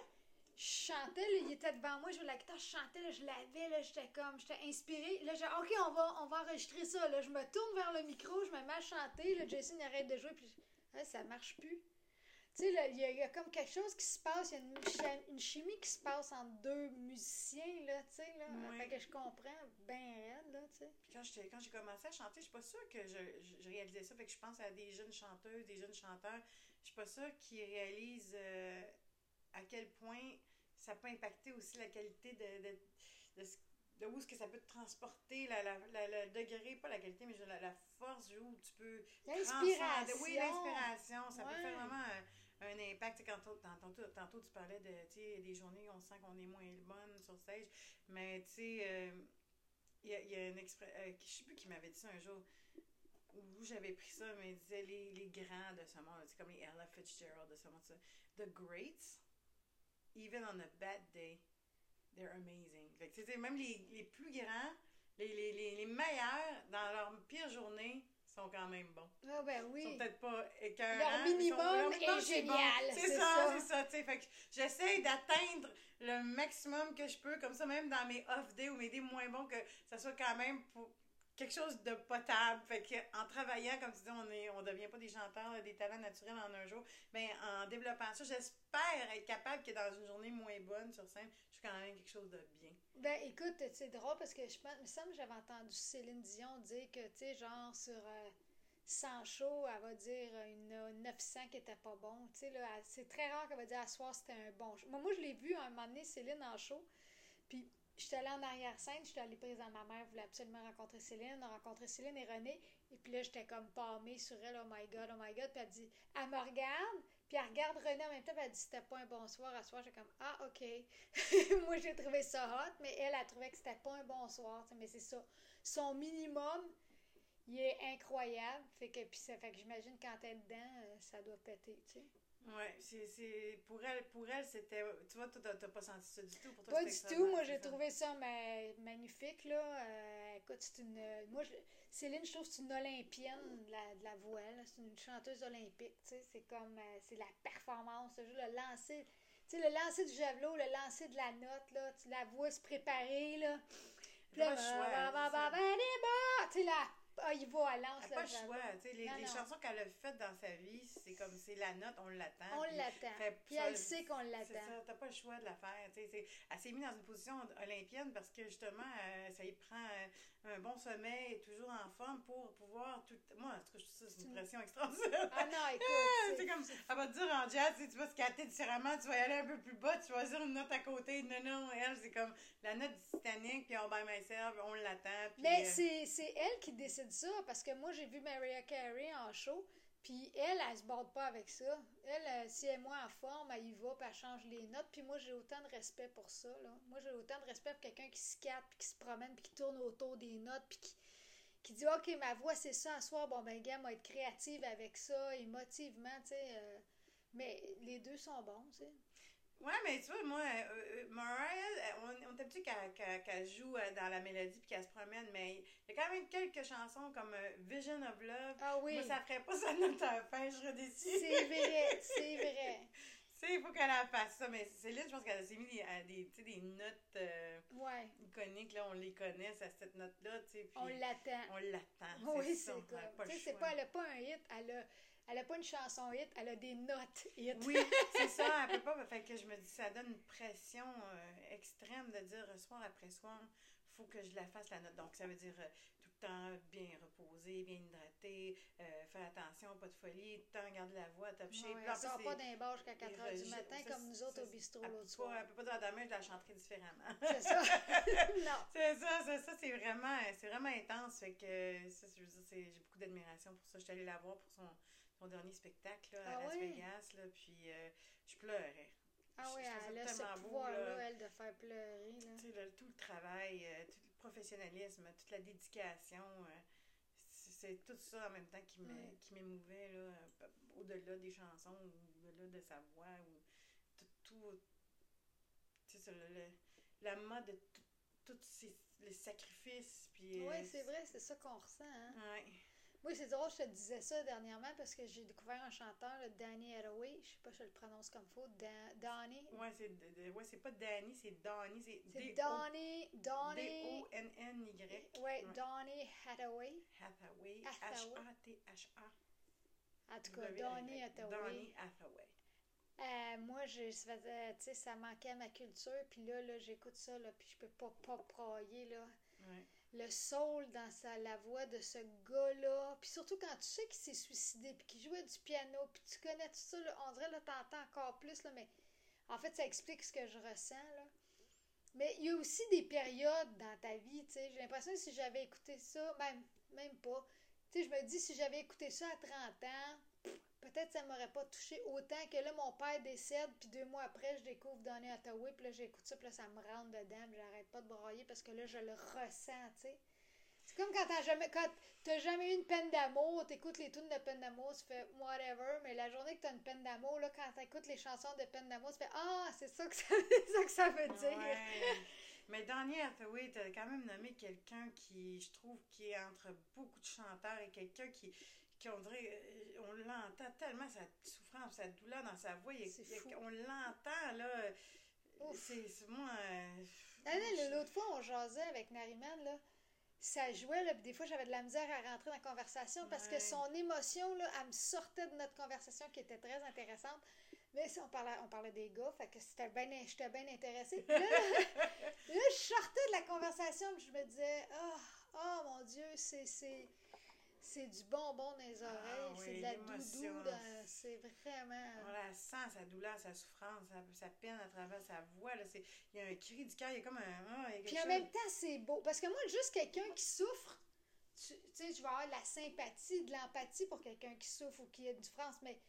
je chantais, là, il était devant moi, je jouais la guitare, je chantais, là, je l'avais, là, j'étais comme, j'étais inspirée. Là, j'ai OK, on va, on va enregistrer ça. Là, je me tourne vers le micro, je me mets à chanter, là, Jason, arrête de jouer, puis Ah, ça marche plus. Tu sais, là, il y, a- il y a comme quelque chose qui se passe, il y a une, chi- une chimie qui se passe entre deux musiciens, là, tu sais, là. Ouais. Fait que je comprends bien raide, là, tu sais. Puis quand j'ai commencé à chanter, je suis pas sûre que je, je, je réalisais ça. Fait que je pense à des jeunes chanteuses, des jeunes chanteurs. Je suis pas sûre qu'ils réalisent euh, à quel point ça peut impacter aussi la qualité de, de, de, ce- de où est-ce que ça peut te transporter, la, la, la- le degré, pas la qualité, mais la, la force où tu peux L'inspiration. Oui, l'inspiration. Ça peut faire vraiment un, un impact. Quand tantôt, tantôt, tu parlais de des journées où on sent qu'on est moins bonne sur stage. Mais tu sais, euh, il y a, il y a une expression. je sais plus qui m'avait dit ça un jour. Où j'avais pris ça, mais il disait les, les grands de ce monde, comme les Ella Fitzgerald de ce monde. The greats, even on a bad day, they're amazing. Fait que, tu sais, même les, les plus grands, les, les, les, les meilleurs, dans leur pire journée, sont quand même bons. Ah, ben Ils oui. sont peut-être pas écœurants. Leur mais sont- minimum leur minimum, est génial, C'est c'est ça, c'est ça. Fait que j'essaie d'atteindre le maximum que je peux, comme ça, même dans mes off days ou mes days moins bons, que ça soit quand même pour quelque chose de potable. Fait que en travaillant, comme tu dis, on est, on devient pas des chanteurs, des talents naturels en un jour. Mais en développant ça, j'espère être capable que dans une journée moins bonne sur scène, je suis quand même quelque chose de bien. Ben écoute, c'est drôle parce que je pense, me semble que j'avais entendu Céline Dion dire que, tu sais, genre sur euh, 100 shows, elle va dire une 900 qui était pas bon. Tu sais, c'est très rare qu'elle va dire à soir c'était un bon show. Moi, je l'ai vu un moment donné, Céline en show. Puis j'étais allée en arrière-scène, j'étais allée prise à ma mère, voulait absolument rencontrer Céline, on a rencontré Céline et René. Et puis là, j'étais comme palmée sur elle, oh my god, oh my god. Puis elle dit, elle me regarde, puis elle regarde René en même temps, puis elle dit, c'était pas un bon soir. À soir, j'étais comme, ah, ok. Moi, j'ai trouvé ça hot, mais elle, a trouvé que c'était pas un bon soir. tu sais, Mais c'est ça. Son minimum, il est incroyable. Fait que, puis ça fait que j'imagine quand elle est dedans, euh, ça doit péter, tu sais. Ouais, c'est, pour elle, pour elle, c'était, tu vois, toi, t'as, pas senti ça du tout. Pour toi, Pas du tout. Moi, j'ai trouvé ça ma- magnifique, là. Euh, écoute, c'est une. Moi, je- Céline, je trouve que c'est une olympienne de la, de la voix, là. C'est une chanteuse olympique, tu sais. C'est comme. euh, c'est la performance, le jeu, le lancer. Tu sais, le lancer du javelot, le lancer de la note, là. Tu la vois se préparer, là. Puis là, bah, bah, bah, bah, bah, bah, tu sais, la. Ah, il va à. Elle n'a pas le choix. Tu sais, les, Non, les non. chansons qu'elle a faites dans sa vie, c'est comme, c'est la note, on l'attend. On l'attend. Puis elle sait qu'on C'est l'attend. ça, t'as pas le choix de la faire. tu sais, c'est- Elle s'est mise dans une position olympienne parce que justement, euh, ça y prend euh, un bon sommeil, toujours en forme pour pouvoir tout. Moi, en tout cas, je trouve ça, c'est une pression extraordinaire. Ah non, écoute. C'est c'est- comme, elle va te dire en jazz, tu vas scatter différemment, tu vas y aller un peu plus bas, tu vas choisir une note à côté. Non, non, elle, c'est comme la note du Titanic, puis on by myself, on l'attend. puis, Mais euh, c'est c'est elle qui décide ça, parce que moi, j'ai vu Mariah Carey en show, puis elle, elle se borde pas avec ça. Elle, euh, si elle est moins en forme, elle y va, puis elle change les notes, puis moi, j'ai autant de respect pour ça, là. Moi, j'ai autant de respect pour quelqu'un qui se scatte, puis qui se promène, puis qui tourne autour des notes, puis qui, qui dit, OK, ma voix, c'est ça, à soir, bon, ben, gars, moi, être créative avec ça, émotivement, tu sais. euh, mais les deux sont bons, tu sais. Ouais, mais tu vois, moi, euh, euh, Mariah, on, on est habitué qu'elle joue euh, dans la mélodie puis qu'elle se promène, mais il y a quand même quelques chansons comme euh, Vision of Love. Ah oui, Moi, ça ferait pas sa note à la fin, je serais déçue. c'est vrai, c'est vrai. Tu sais, il faut qu'elle fasse ça, mais c'est là, je pense qu'elle s'est mis des, des, des notes euh, Ouais, iconiques, là, on les connaît, ça, cette note-là, tu sais, puis on l'attend. on l'attend. Oui, ça, c'est Tu sais, choix. pas, elle a pas un hit, elle a, elle a pas une chanson hit, elle a des notes hit. Oui, c'est ça, elle peut pas. Fait que je me dis, ça donne une pression euh, extrême de dire euh, soir après soir, faut que je la fasse la note. Donc, ça veut dire euh, tout le temps bien reposer, bien hydraté, euh, faire attention, pas de folie, tout le temps garder la voix top shape. Ouais, elle sort pas d'un bar jusqu'à 4 les h du matin ça, comme nous autres au bistrot l'autre soir. pas- Elle peut pas dire demain, je la chanterai différemment. C'est ça. non. C'est ça, c'est ça, c'est vraiment, c'est vraiment intense. Fait que ça, je veux dire, c'est- j'ai beaucoup d'admiration pour ça. Je suis allée la voir pour son, son dernier spectacle là, à Ah Las? Vegas, là, puis euh, je pleurais. Ah oui, elle a ce pouvoir-là, là. elle, de faire pleurer. Là. Tu sais, tout le travail, euh, tout le professionnalisme, toute la dédication, euh, c'est tout ça en même temps qui m'émouvait, euh, au-delà des chansons, au-delà de sa voix, ou tout, tout tu sais, le, le- la mode de tous ces- les sacrifices, puis... Oui, c'est vrai, c'est ça qu'on ressent. Hein? Ouais. Oui, c'est drôle, je te disais ça dernièrement parce que j'ai découvert un chanteur, le Danny Hathaway. Je sais pas si je le prononce comme faux. Dan- Donny. Ouais, c'est ouais, pas Danny, c'est Donny, c'est C'est D-O- Donny. Donny. D-O-N-N-Y. Oui, Ouais. Donny Hathaway. Hathaway, Hathaway. H-A-T-H-A. En tout cas, Donny euh, Hathaway. Donny Hathaway. Euh, moi, je, ça manquait à ma culture. Puis là, là j'écoute ça, là, puis je peux pas, pas brailler, là. Ouais. Le soul dans sa, la voix de ce gars-là. Puis surtout quand tu sais qu'il s'est suicidé, puis qu'il jouait du piano, puis tu connais tout ça, là, on dirait, là, t'entends encore plus, là, mais en fait, ça explique ce que je ressens, là. Mais il y a aussi des périodes dans ta vie, tu sais. J'ai l'impression que si j'avais écouté ça, même, même pas. Tu sais, je me dis, si j'avais écouté ça à 30 ans, peut-être ça m'aurait pas touché autant que là, mon père décède, puis deux mois après, je découvre Donny Hathaway, puis là, j'écoute ça, puis là, ça me rentre dedans, puis j'arrête pas de broyer parce que là, je le ressens, tu sais. C'est comme quand t'as jamais, quand t'as jamais eu une peine d'amour, t'écoutes les tunes de peine d'amour, tu fais whatever, mais la journée que t'as une peine d'amour, là, quand t'écoutes les chansons de peine d'amour, tu fais ah, c'est ça que ça, que ça veut dire. Ouais. Mais Donny Hathaway, t'as quand même nommé quelqu'un qui, je trouve, qui est entre beaucoup de chanteurs et quelqu'un qui, dirait, euh, on l'entend tellement, sa souffrance, sa douleur dans sa voix, il il fou. on l'entend, là. C'est moi. euh, Ah l'autre fois, on jasait avec Nariman, là. Ça jouait, là, puis des fois, j'avais de la misère à rentrer dans la conversation parce que son émotion, là, elle me sortait de notre conversation qui était très intéressante. Mais si on parlait, on parlait des gars, fait que c'était bien, j'étais bien intéressée. Puis là, là, je sortais de la conversation, puis je me disais, oh, oh mon Dieu, c'est, c'est, c'est du bonbon dans les oreilles, Ah c'est oui, de la doudou, c'est vraiment. On la sent, sa douleur, sa souffrance, sa, sa peine à travers sa voix. Là, c'est- il y a un cri du cœur, il y a comme un. ah, Puis en chose- même temps, c'est beau. Parce que moi, juste quelqu'un qui souffre, tu tu sais, je vais avoir de la sympathie, de l'empathie pour quelqu'un qui souffre ou qui a du France, mais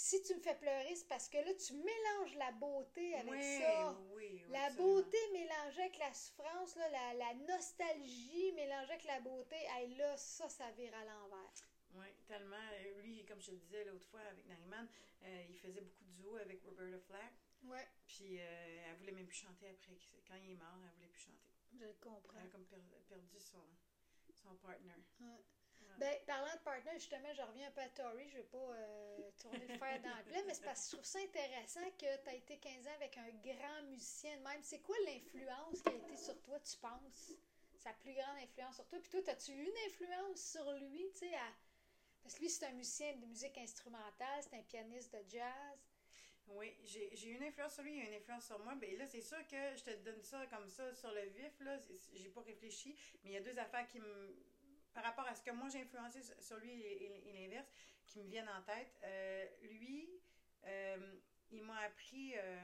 si tu me fais pleurer, c'est parce que là, tu mélanges la beauté avec Oui, ça. oui, oui, La absolument. beauté mélangée avec la souffrance, là, la, la nostalgie mélangée avec la beauté, hey, là, ça, ça vire à l'envers. Oui, tellement. Lui, comme je le disais l'autre fois avec Nariman, euh, il faisait beaucoup de duo avec Roberta Flack. Ouais, Puis euh, elle voulait même plus chanter après. Quand il est mort, elle voulait plus chanter. je comprends. Elle a comme per- perdu son, son partner. Ouais. Ben, parlant de partner, justement, je reviens un peu à Tori. Je vais pas euh, tourner le fer dans le mais c'est parce que je trouve ça intéressant que tu as été 15 ans avec un grand musicien de même. C'est quoi l'influence qui a été sur toi, tu penses, sa plus grande influence sur toi? Puis toi, as-tu eu une influence sur lui, tu sais, à... parce que lui, c'est un musicien de musique instrumentale, c'est un pianiste de jazz. Oui, j'ai une influence sur lui, il a une influence sur moi. Ben là, c'est sûr que je te donne ça comme ça sur le vif, là. J'ai pas réfléchi, mais il y a deux affaires qui me. Par rapport à ce que moi j'ai influencé sur- lui et, et- et l'inverse, qui me viennent en tête. Euh, lui, euh, il m'a appris euh,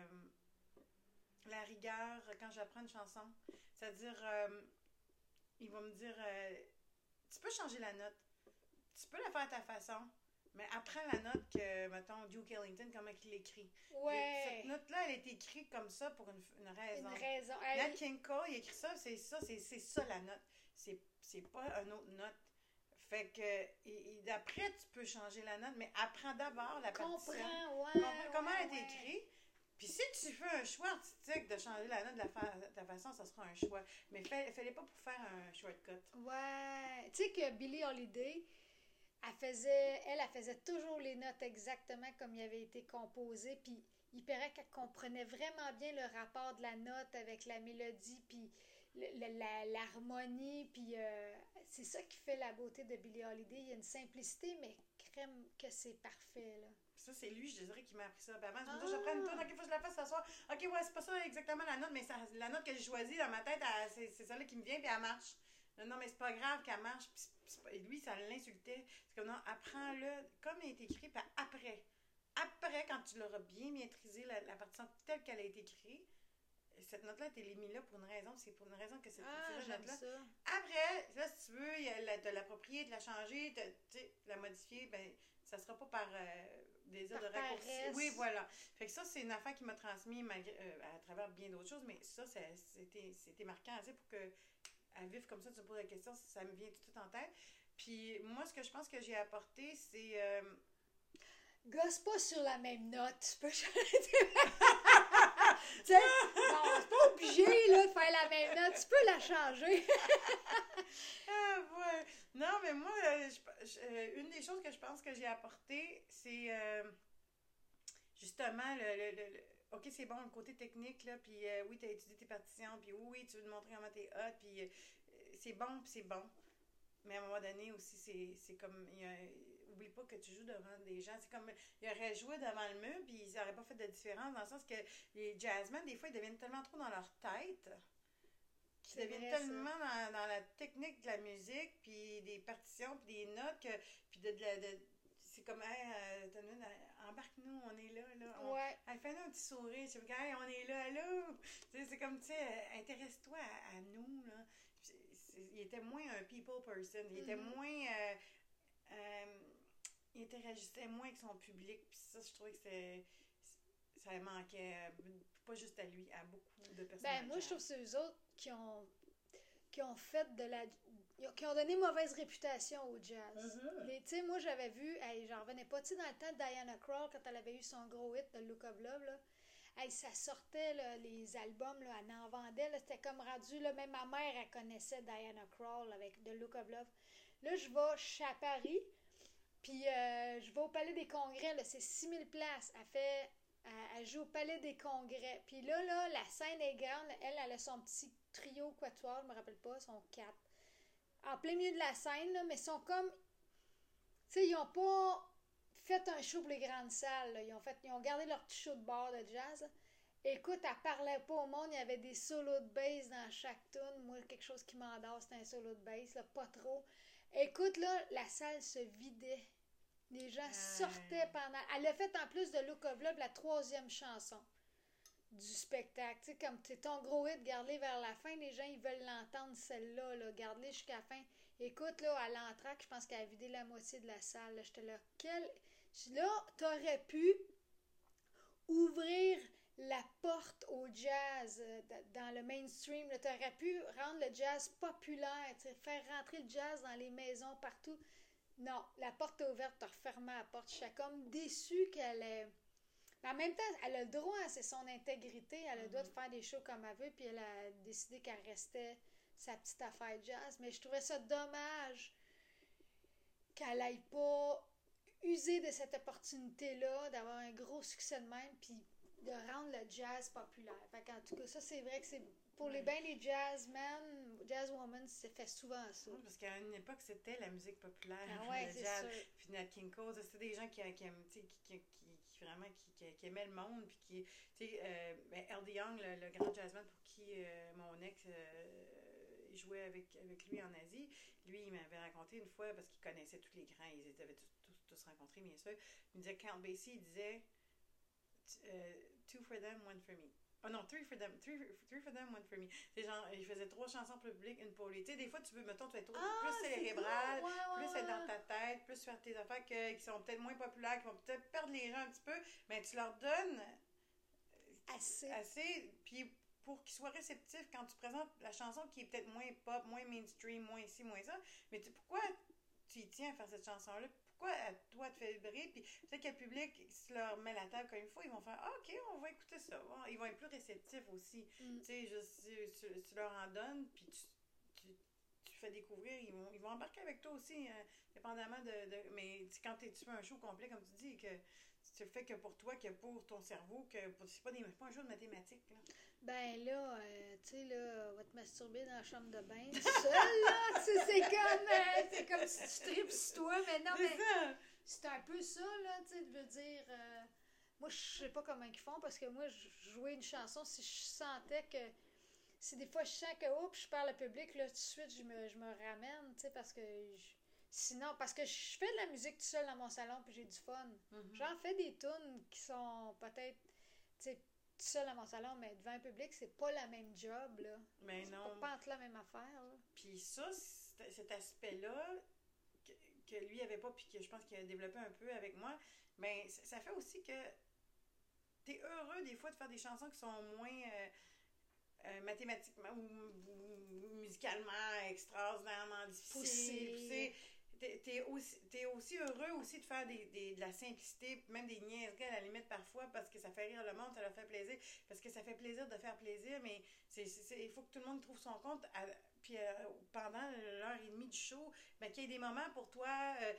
la rigueur quand j'apprends une chanson. C'est-à-dire, il va me dire Tu peux changer la note, tu peux la faire à ta façon. Mais apprends la note que, mettons, Duke Ellington, comment il l'écrit. Ouais. Cette note-là, elle est écrite comme ça pour une, une raison. Une raison. Elle- King Cole, il écrit ça, c'est ça, c'est ça la note. C'est c'est pas une autre note. Fait que, et- tu peux changer la note, mais apprends d'abord la partition. comprends, ouais. Comprends comment ouais, elle est écrite. Puis si tu fais un choix artistique de changer la note de la fa- de ta façon, ça sera un choix. Mais fais- fais-le pas pour faire un shortcut. Ouais. Tu sais que Billie Holiday, elle faisait, elle, elle faisait toujours les notes exactement comme il avait été composé. Puis il paraît qu'elle comprenait vraiment bien le rapport de la note avec la mélodie, puis l'harmonie. Puis euh, c'est ça qui fait la beauté de Billie Holiday. Il y a une simplicité, mais crème que c'est parfait, là. Ça, c'est lui, je dirais, qui m'a appris ça. Puis avant, je me Ah! disais, je prends une tonne, ok, faut que je la fasse ce soir. Ok, ouais, c'est pas ça exactement la note, mais ça- la note que j'ai choisie dans ma tête, c'est celle-là qui me vient, puis elle marche. Non, non, mais c'est pas grave qu'elle marche. Puis lui, ça l'insultait. C'est comme, non, apprends-le comme il est écrit, puis après. Après, quand tu l'auras bien maîtrisé, la, la partition telle qu'elle a été écrite, cette note-là, t'es mise là pour une raison. C'est pour une raison que cette, Ah, j'aime note-là. ça. Après, là, si tu veux la- te l'approprier, te la changer, tu sais, la modifier, ben, ça sera pas par euh, désir Par de raccourci. paresse. Oui, voilà. Fait que ça, c'est une affaire qui m'a transmis malgré, euh, à travers bien d'autres choses, mais ça, ça- c'était marquant assez pour que, à vivre comme ça, tu me poses la question, ça me vient tout de suite en tête. Puis moi, ce que je pense que j'ai apporté, c'est. euh, Gosse pas sur la même note. Tu peux changer. tu sais, c'est pas obligé là, de faire la même note. Tu peux la changer. Ah, ouais. Non, mais moi, euh, je- euh, une des choses que je pense que j'ai apporté, c'est euh, justement le, le- le- OK, c'est bon, le côté technique, là, puis oui, tu as étudié tes partitions, puis oui, tu veux te montrer comment t'es hot, puis c'est bon, puis c'est bon. Mais à un moment donné aussi, c'est comme. Oublie pas que tu joues devant des gens. C'est comme. Ils auraient joué devant le mur, puis ils n'auraient pas fait de différence, dans le sens que les jazzmen, des fois, ils deviennent tellement trop dans leur tête qui C'est deviennent tellement dans, dans la technique de la musique, puis des partitions, puis des notes, que, puis de, de, la- de- c'est comme, hey, euh, euh, embarque-nous, on est là, là. On, Ouais. hey, fais-nous un petit sourire, c'est comme, hey, on est là, sais, c'est comme, tu sais, intéresse-toi à, à nous, là. Puis il était moins un people person, il était Mhm. moins. euh, euh, il interagissait moins avec son public, puis ça, je trouvais que c'est. Ça manquait, euh, pas juste à lui, à beaucoup de personnes. Ben, moi, je trouve que c'est eux autres qui ont, qui ont fait de la. qui ont donné mauvaise réputation au jazz. Mhm. Les- Tu sais, moi, j'avais vu, hey, j'en revenais pas, tu sais, dans le temps de Diana Krall, quand elle avait eu son gros hit de Look of Love, là, hey, ça sortait, là, les albums, là, elle en vendait, c'était comme rendu, là, même ma mère, elle connaissait Diana Krall avec The Look of Love. Là, je vais, à Paris, puis euh, je vais au Palais des Congrès, là, c'est 6000 places. Elle fait, elle, joue au Palais des Congrès. Puis là, là, la scène est grande. Elle, elle a son petit trio quatuor, je me rappelle pas, son quatre. En plein milieu de la scène, là, mais ils sont comme. Tu sais, ils ont pas fait un show pour les grandes salles. Ils, ont fait, ils ont gardé leur petit show de bar de jazz. Écoute, elle parlait pas au monde, il y avait des solos de bass dans chaque tune. Moi, quelque chose qui m'endort, c'était un solo de bass, là, pas trop. Écoute, là, la salle se vidait. Les gens sortaient pendant. Elle a fait en plus de Look of Love la troisième chanson du spectacle. Tu sais, comme c'est ton gros hit, garde-les vers la fin. Les gens, ils veulent l'entendre, celle-là. Là. Garde-les jusqu'à la fin. Écoute, là, à l'entraque, je pense qu'elle a vidé la moitié de la salle. là. J'étais là, quel. Là, t'aurais pu ouvrir la porte au jazz euh, dans le mainstream. Tu aurais pu rendre le jazz populaire, tu faire rentrer le jazz dans les maisons partout. Non, la porte est ouverte, t'as refermé la porte. Je suis comme déçue qu'elle ait. Mais en même temps, elle a le droit, hein, c'est son intégrité. Elle a le droit de faire des shows comme elle veut, puis elle a décidé qu'elle restait sa petite affaire jazz. Mais je trouvais ça dommage qu'elle aille pas user de cette opportunité-là, d'avoir un gros succès de même, puis de rendre le jazz populaire. Fait qu'en tout cas, ça, c'est vrai que c'est pour les bains les jazzmen, jazz woman, c'est fait souvent ça. Oui, parce qu'à une époque, c'était la musique populaire, Ah ouais, le jazz. sûr. Puis Nat King Cole, ça, c'était des gens qui, qui, aiment, tu sais, qui, qui, vraiment qui, aimaient le monde. Puis qui, tu sais, euh, ben, Young, le, le grand jazzman pour qui euh, mon ex euh, jouait avec, avec lui en Asie, lui, il m'avait raconté une fois, parce qu'il connaissait tous les grands, ils avaient tous, tous, tous rencontrés, bien sûr. Il me disait, Count Basie, il disait, euh, two for them, one for me. Oh non, three for them, three, three for them, one for me. C'est genre, il faisait trois chansons pour le public, une pour lui. Tu sais, des fois, tu veux, mettons, tu être trop- Ah, plus c'est cérébral, cool. Ouais, ouais, plus être dans ta tête, plus faire tes affaires que- qui sont peut-être moins populaires, qui vont peut-être perdre les gens un petit peu, mais tu leur donnes Assez. assez, puis pour qu'ils soient réceptifs quand tu présentes la chanson qui est peut-être moins pop, moins mainstream, moins ci, moins ça, mais tu, pourquoi tu y tiens à faire cette chanson-là? Pourquoi à toi de faire vibrer? Puis peut-être que le public, si tu leur mets la table comme il faut, ils vont faire Ah, OK, on va écouter ça. Ils vont être plus réceptifs aussi. Mm. Tu sais, juste, tu, leur en donnes, puis tu, tu, tu fais découvrir, ils vont, ils vont embarquer avec toi aussi, euh, dépendamment de, de- Mais quand tu fais un show complet, comme tu dis, que tu le fais que pour toi, que pour ton cerveau, que pour- c'est pas, des, pas un jeu de mathématiques. Là. Ben là, euh, tu sais, là, on va te masturber dans la chambre de bain, seul, là. Tu sais, c'est comme, euh, c'est comme si tu tripes sur toi, mais non, mais C'est un peu ça, là, tu sais, de veux dire. euh, moi, je sais pas comment ils font, parce que moi, je jouais une chanson, si je sentais que. Si des fois je sens que, oups, je parle au public, là, tout de suite, je me, je me ramène, tu sais, parce que. je- sinon, parce que je fais de la musique tout seul dans mon salon, puis j'ai du fun. Mhm. J'en fais des tunes qui sont peut-être, tu sais, tout seul dans mon salon, mais devant un public, c'est pas la même job, là. Mais C'est non. pas entre la même affaire, là. Puis ça, cet aspect-là, que, que lui avait pas, puis que je pense qu'il a développé un peu avec moi, mais ça ça fait aussi que t'es heureux des fois de faire des chansons qui sont moins euh, euh, mathématiquement ou, ou musicalement extraordinairement difficiles. Poussées. T'es, aussi, t'es aussi heureux aussi de faire des, des- de la simplicité, même des niaiseries à la limite parfois, parce que ça fait rire le monde, ça leur fait plaisir, parce que ça fait plaisir de faire plaisir, mais il faut que tout le monde trouve son compte. puis euh, pendant l'heure et demie du show, ben, qu'il y ait des moments pour toi, euh,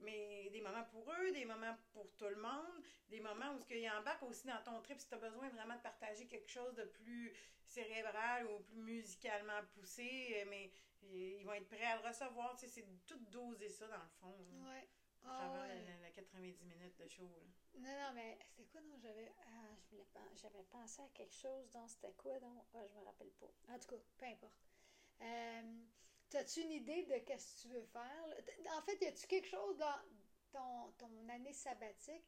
mais des moments pour eux, des moments pour tout le monde, des moments où ils embarquent aussi dans ton trip si tu as besoin vraiment de partager quelque chose de plus cérébral ou plus musicalement poussé, mais ils vont être prêts à le recevoir. Tu sais, c'est tout doser ça dans le fond. là, Ouais. à Ah travers ouais. la, la 90 minutes de show. là. Non, non, mais c'était quoi, non? J'avais ah, j'avais pensé à quelque chose, donc c'était quoi, donc? Ah, je me rappelle pas. En tout cas, peu importe. Euh, T'as-tu une idée de qu'est-ce que tu veux faire? En fait, y a-tu quelque chose dans ton, ton année sabbatique?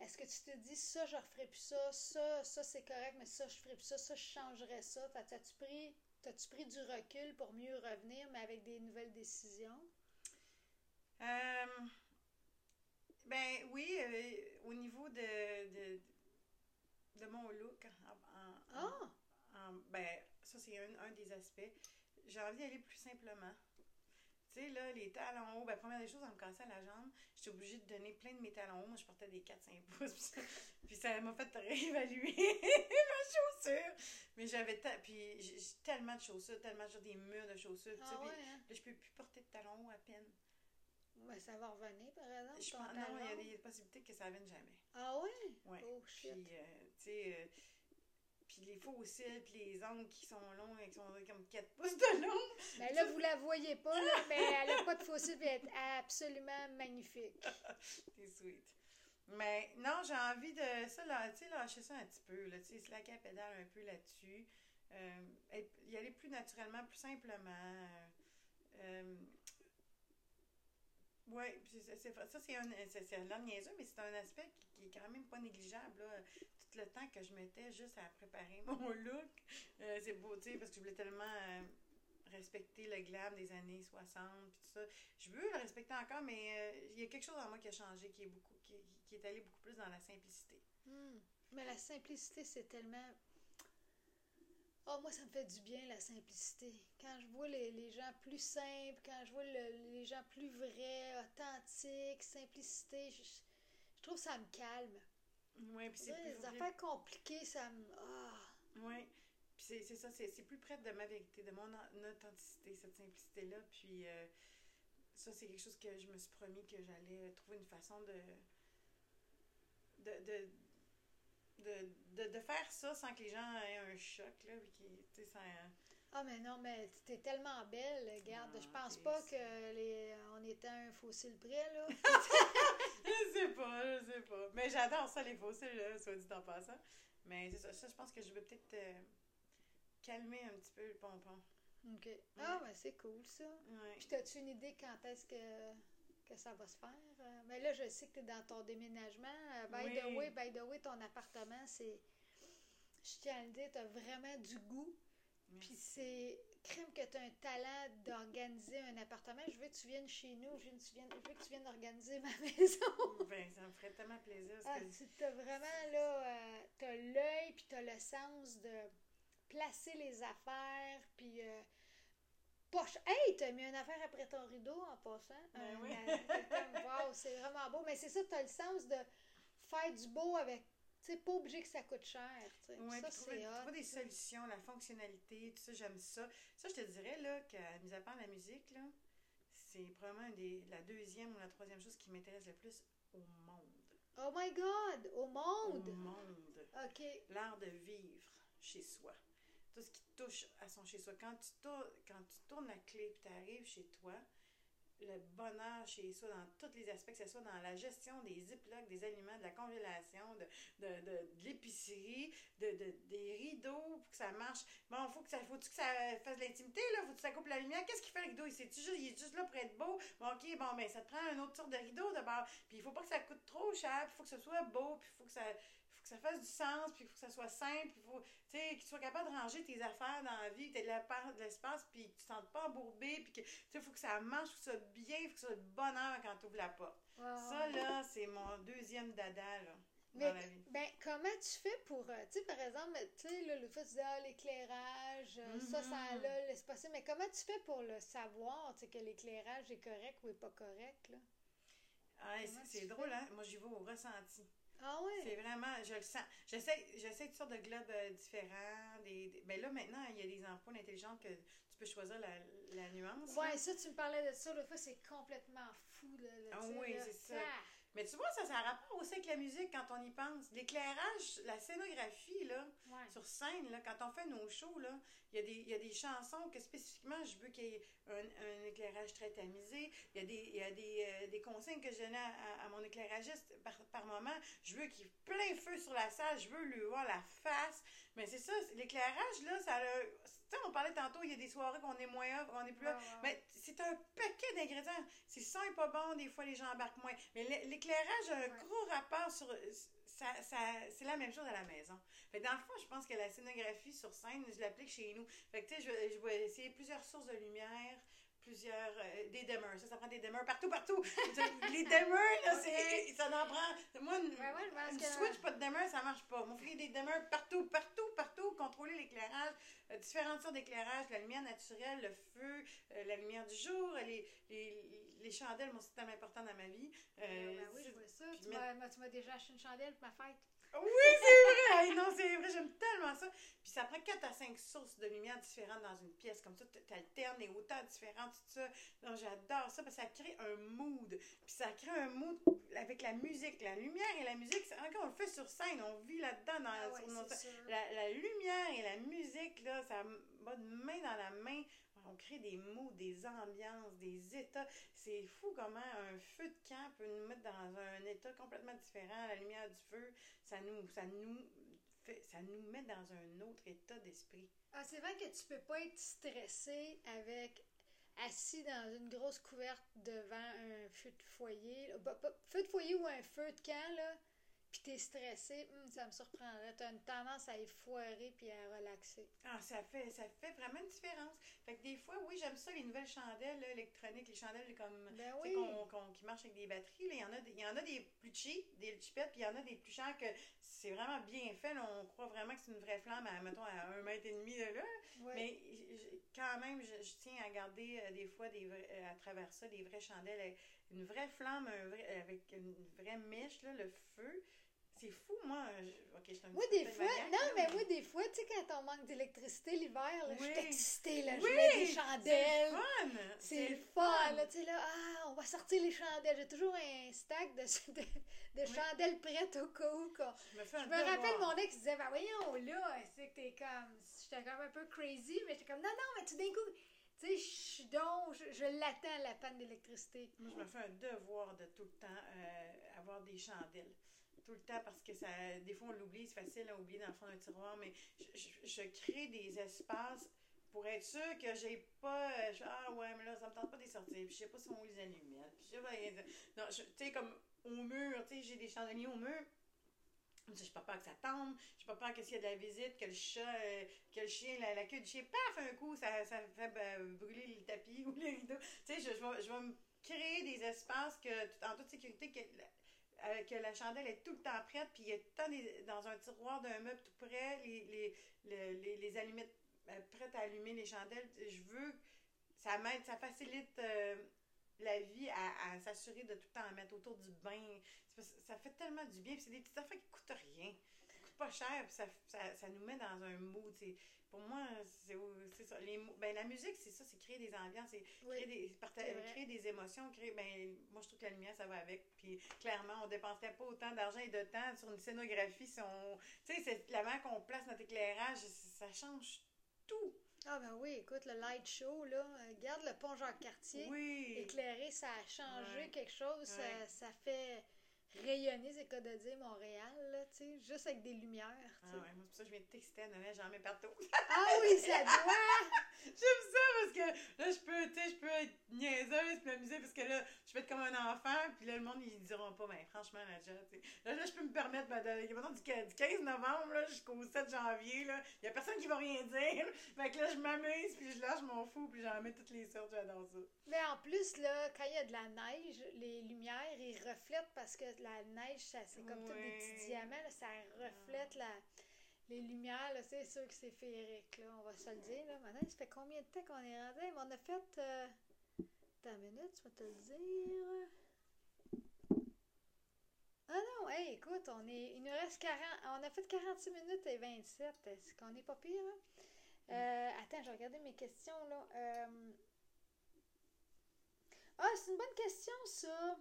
Est-ce que tu te dis, ça, je referai plus ça, ça, ça, c'est correct, mais ça, je ferai plus ça, ça, je changerais ça? Fait, T'as-tu pris, t'as-tu pris du recul pour mieux revenir, mais avec des nouvelles décisions? Euh, ben oui, euh, au niveau de, de, de mon look, en, en- Ah! en- ben ça c'est un, un des aspects. J'ai envie d'aller plus simplement. Tu sais, là, les talons hauts, ben première des choses, en me cassant la jambe, j'étais obligée de donner plein de mes talons hauts. Moi, je portais des 4-5 pouces. Puis ça, m'a fait réévaluer ma chaussure. Mais j'avais ta- puis j'ai j'ai tellement de chaussures, tellement de des murs de chaussures. Ah ouais, hein? là, je peux plus porter de talons hauts à peine. Ben, ça va revenir, par exemple, Je ton pense, non, il y a des possibilités que ça ne vienne jamais. Ah ouais? Ouais. Oh shit. Puis, euh, tu sais, euh, puis les faux cils, puis les ongles qui sont longs, qui sont comme 4 pouces de long. Ben là, vous la voyez pas, là, mais elle a pas de fossile et elle est absolument magnifique. C'est sweet. Mais non, j'ai envie de ça, là, tu sais, lâcher ça un petit peu, là, tu sais, slacker la pédale un peu là-dessus. Euh, y aller plus naturellement, plus simplement. Euh, puis c'est- c'est- ça, c'est un, c'est, c'est un niaiseux, mais c'est un aspect qui, qui est quand même pas négligeable, là. Le temps que je mettais juste à préparer mon look, euh, c'est beau, tu sais, parce que je voulais tellement euh, respecter le glam des années 60, puis tout ça. Je veux le respecter encore, mais euh, il y a quelque chose en moi qui a changé, qui est beaucoup, qui, est allé beaucoup plus dans la simplicité. Hmm. Mais la simplicité, c'est tellement. Oh, moi, ça me fait du bien, la simplicité. Quand je vois les, les gens plus simples, quand je vois le- les gens plus vrais, authentiques, simplicité, je, je trouve ça me calme. Ouais, puis c'est les affaires compliquées, ça me. Ah! Ouais. Puis c'est c'est ça, c'est c'est plus près de ma vérité, de mon en- authenticité, cette simplicité-là. Puis euh, ça, c'est quelque chose que je me suis promis que j'allais trouver une façon de. de. de de, de, de faire ça sans que les gens aient un choc, là, puis qui, tu sais, sans- Ah, mais non, mais t'es tellement belle, regarde. Ah, je pense pas que les... on était un fossile près, là. je sais pas, je sais pas. Mais j'adore ça, les fossiles, là, soit dit en passant. Mais c'est ça, ça, je pense que je vais peut-être euh, calmer un petit peu le pompon. OK. Ah, mais c'est cool, ça. Ouais. Puis, as-tu une idée quand est-ce que, que ça va se faire? Euh, Mais là, je sais que tu es dans ton déménagement. Euh, by the Oui. way, by the way, ton appartement, c'est. Je tiens à le dire, tu as vraiment du goût. Puis c'est crème que tu as un talent d'organiser un appartement. Je veux que tu viennes chez nous. Je veux que tu viennes, je veux que tu viennes organiser ma maison. Ben, ça me ferait tellement plaisir. Ah, que- tu as vraiment là, euh, t'as l'œil puis t'as le sens de placer les affaires puis euh, poche. Hey, t'as mis une affaire après ton rideau en passant. Ben oui. comme, wow, c'est vraiment beau. Mais c'est ça, t'as le sens de faire du beau avec. Tu sais, pas obligé que ça coûte cher. Ouais, ça, c'est trouver des solutions, la fonctionnalité, tout ça, j'aime ça. Ça, je te dirais, là, que, mis à part la musique, là, c'est probablement une des, la deuxième ou la troisième chose qui m'intéresse le plus au monde. Oh my God! Au Au monde! monde. OK. L'art de vivre chez soi. Tout ce qui touche à son chez soi. Quand tu tournes, quand tu tournes la clé et tu arrives chez toi, le bonheur chez soi dans tous les aspects, que ce soit dans la gestion des ziplocs, des aliments, de la congélation, de, de, de, l'épicerie, de, de- des rideaux pour que ça marche. Bon, faut que ça, faut que ça fasse de l'intimité, là, faut que ça coupe la lumière? Qu'est-ce qu'il fait le rideau? Il, c'est-tu juste, il est juste là pour être beau? Bon, ok, bon, ben, ça te prend une autre sorte de rideau d'abord. Puis il faut pas que ça coûte trop cher, puis il faut que ce soit beau, puis il faut que ça que ça fasse du sens, puis il faut que ça soit simple, puis faut, tu sais, que tu sois capable de ranger tes affaires dans la vie, que tu aies de l'espace, puis que tu ne te sentes pas embourbé, puis que, tu sais, il faut que ça marche, faut que ça soit bien, il faut que ça soit de bonheur quand tu ouvres la porte. Ça, là, c'est mon deuxième dada, là, Mais, dans la vie. ben, comment tu fais pour, euh, tu sais, par exemple, tu sais, là, le fait, tu dis, ah, l'éclairage, euh, ça, ça, Mhm. là, laisse passer. Mais comment tu fais pour le savoir, tu sais, que l'éclairage est correct ou est pas correct, là? Ah, c'est- drôle, hein? Moi, j'y vais au ressenti. Ah ouais? C'est vraiment, je le sens. J'essaie, j'essaie toutes sortes de globes euh, différents. Des, des- ben là, maintenant, il y a des ampoules intelligentes que tu peux choisir la, la nuance. là. Ouais, ça, tu me parlais de ça, l'autre fois, c'est complètement fou, là. là, Ah oui, c'est ça. Mais tu vois, ça, ça a rapport aussi avec la musique quand on y pense. L'éclairage, la scénographie, là, Ouais. sur scène, là, quand on fait nos shows, là, il y, a des- y a des chansons que spécifiquement, je veux qu'il y ait un, un éclairage très tamisé. Il y a des, il y a des, euh, des consignes que je donnais à, à- à mon éclairagiste par, par moment. Je veux qu'il y ait plein feu sur la salle. Je veux lui voir la face. Mais c'est ça, l'éclairage, là, ça a... Sais, on parlait tantôt, il y a des soirées qu'on est moins off, on est plus off. Mais c'est un paquet d'ingrédients. Si le son n'est pas bon, des fois les gens embarquent moins. Mais l'é- l'éclairage a un Ouais. gros rapport sur. Ça, ça, c'est la même chose à la maison. Fait que dans le fond, je pense que la scénographie sur scène, je l'applique chez nous. Fait que tu sais, je, je vais essayer plusieurs sources de lumière, plusieurs. euh, des demeures. Ça, ça prend des demeures partout, partout. les demeures, là, c'est, ça en prend. Moi, une, Ouais, ouais, une switch, pas de demeure, ça marche pas. Il faut des demeures partout, partout, partout. Contrôler l'éclairage, euh, différentes sortes d'éclairage, la lumière naturelle, le feu, euh, la lumière du jour, les, les, les chandelles, moi, c'est tellement important dans ma vie. Ben oui, je vois ça. m'as, tu m'as déjà acheté une chandelle pour ma fête. Oui, c'est vrai! Hey, non, c'est vrai, j'aime tellement ça. Puis ça prend 4 à 5 sources de lumière différentes dans une pièce. Comme ça, tu alternes les hauteurs différentes, tout ça. Non, j'adore ça parce que ça crée un mood. Puis ça crée un mood avec la musique. La lumière et la musique, c'est encore on le fait sur scène, on vit là-dedans dans Ah ouais, c'est sûr. la, la lumière et la musique, là, ça va de main dans la main. On crée des moods, des ambiances, des états. C'est fou comment un feu de camp peut nous mettre dans un état complètement différent. La lumière du feu, ça nous, ça nous, fait, ça nous met dans un autre état d'esprit. Ah, c'est vrai que tu peux pas être stressé avec assis dans une grosse couverte devant un feu de foyer. Bah, feu de foyer ou un feu de camp, là, puis t'es stressé, hum, ça me surprendrait. T'as une tendance à effoirer puis à relaxer. Ah, ça fait, ça fait vraiment une différence. Fait que des fois, oui, j'aime ça, les nouvelles chandelles là, électroniques, les chandelles comme Ben oui. qu'on- qu'on- qui marchent avec des batteries. Il y, en a, des- il y en a des plus cheap, des chipettes, puis il y en a des plus chers que c'est vraiment bien fait. là. on croit vraiment que c'est une vraie flamme à, mettons, à un mètre et demi de là. Mais quand même, je, je tiens à garder euh, des fois des vrais- euh, à travers ça des vraies chandelles. euh, Une vraie flamme un vrai- avec une vraie mèche, là, le feu. C'est fou, moi. je- Ok, je suis un Moi, petit des fois, maniaque, non, là, mais moi, des fois, tu sais, quand on manque d'électricité l'hiver, je suis excitée, là, je Oui, mets des C'est chandelles. le fun! C'est le fun, là, tu sais, là, ah, on va sortir les chandelles. J'ai toujours un stack de, de, de chandelles prêtes au cas où, quoi. Je me, fais un Je me rappelle, mon ex disait, ben voyons, là, c'est que t'es comme, j'étais comme un peu crazy, mais j'étais comme, non, non, mais tout d'un coup, tu sais, je suis donc, je, je l'attends, la panne d'électricité. Moi, je me fais un devoir de tout le temps euh, avoir des chandelles. Tout le temps, parce que ça, des fois, on l'oublie, c'est facile à oublier dans le fond d'un tiroir, mais je, je- je crée des espaces pour être sûr que j'ai pas. euh, je- ah ouais, mais là, ça me tente pas de sortir, puis je sais pas si on les allumettes, puis je sais pas. Non, je- tu sais, comme au mur, tu sais, j'ai des chandeliers au mur. Je n'ai pas peur que ça tombe, j'ai pas peur que s'il y a de la visite, que le chat, euh, que le chien, la, la queue du chien, paf, un coup, ça, ça fait ben, brûler le tapis ou les rideaux. Tu sais, je, je vais, je vais me créer des espaces que, en toute sécurité, que que la chandelle est tout le temps prête, puis il y a temps des- dans un tiroir d'un meuble tout près, les, les, les, les, allumettes euh, prêtes à allumer les chandelles. Je veux, ça ça facilite euh, la vie à, à s'assurer de tout le temps en mettre autour du bain. Ça fait tellement du bien, c'est des petites affaires qui coûtent rien, qui coûtent pas cher, puis ça, ça, ça nous met dans un mood. Pour moi, c'est ça. Les, ben, la musique, c'est ça, c'est créer des ambiances, c'est créer, des, créer des émotions, créer, ben, moi je trouve que la lumière, ça va avec. Puis clairement, on dépenserait pas autant d'argent et de temps sur une scénographie si on. Tu sais, c'est la manière qu'on place notre éclairage, ça change tout. Ah, ben oui, écoute, le light show, là, euh, regarde le pont Jacques-Cartier. Oui. éclairé, ça a changé Ouais. quelque chose, ça fait rayonner, de dire, Montréal, là, tu sais, juste avec des lumières, Ah ouais, moi, c'est pour ça que je viens de texter à Noël, j'en mets partout. Ah oui, ça doit! J'aime ça parce que là, je peux, tu sais, je peux être niaiseuse puis m'amuser parce que là, je peux être comme un enfant puis là, le monde, ils diront pas, ben franchement, là, tu. Là, là, je peux me permettre, ben, de, mettons, du, du 15 novembre là, jusqu'au 7 janvier, là, il y a personne qui va rien dire. Fait que là, je m'amuse puis je lâche mon fou puis j'en mets toutes les sortes, j'adore ça. Mais en plus, là, quand il y a de la neige, les lumières, ils reflètent parce que la neige, c'est comme tous des Ouais. petits diamants, là, ça reflète la, les lumières, c'est sûr que c'est féerique, là, on va se le dire, là. Maintenant, ça fait combien de temps qu'on est rendu? Mais On a fait... Euh... Attends une minute, je vais te le dire... Ah non, hey, écoute, on est, il nous reste 40, on a fait 46 minutes et 27, est-ce qu'on est pas pire, là? Euh, attends, je vais regarder mes questions, là. Euh, Ah, c'est une bonne question, ça.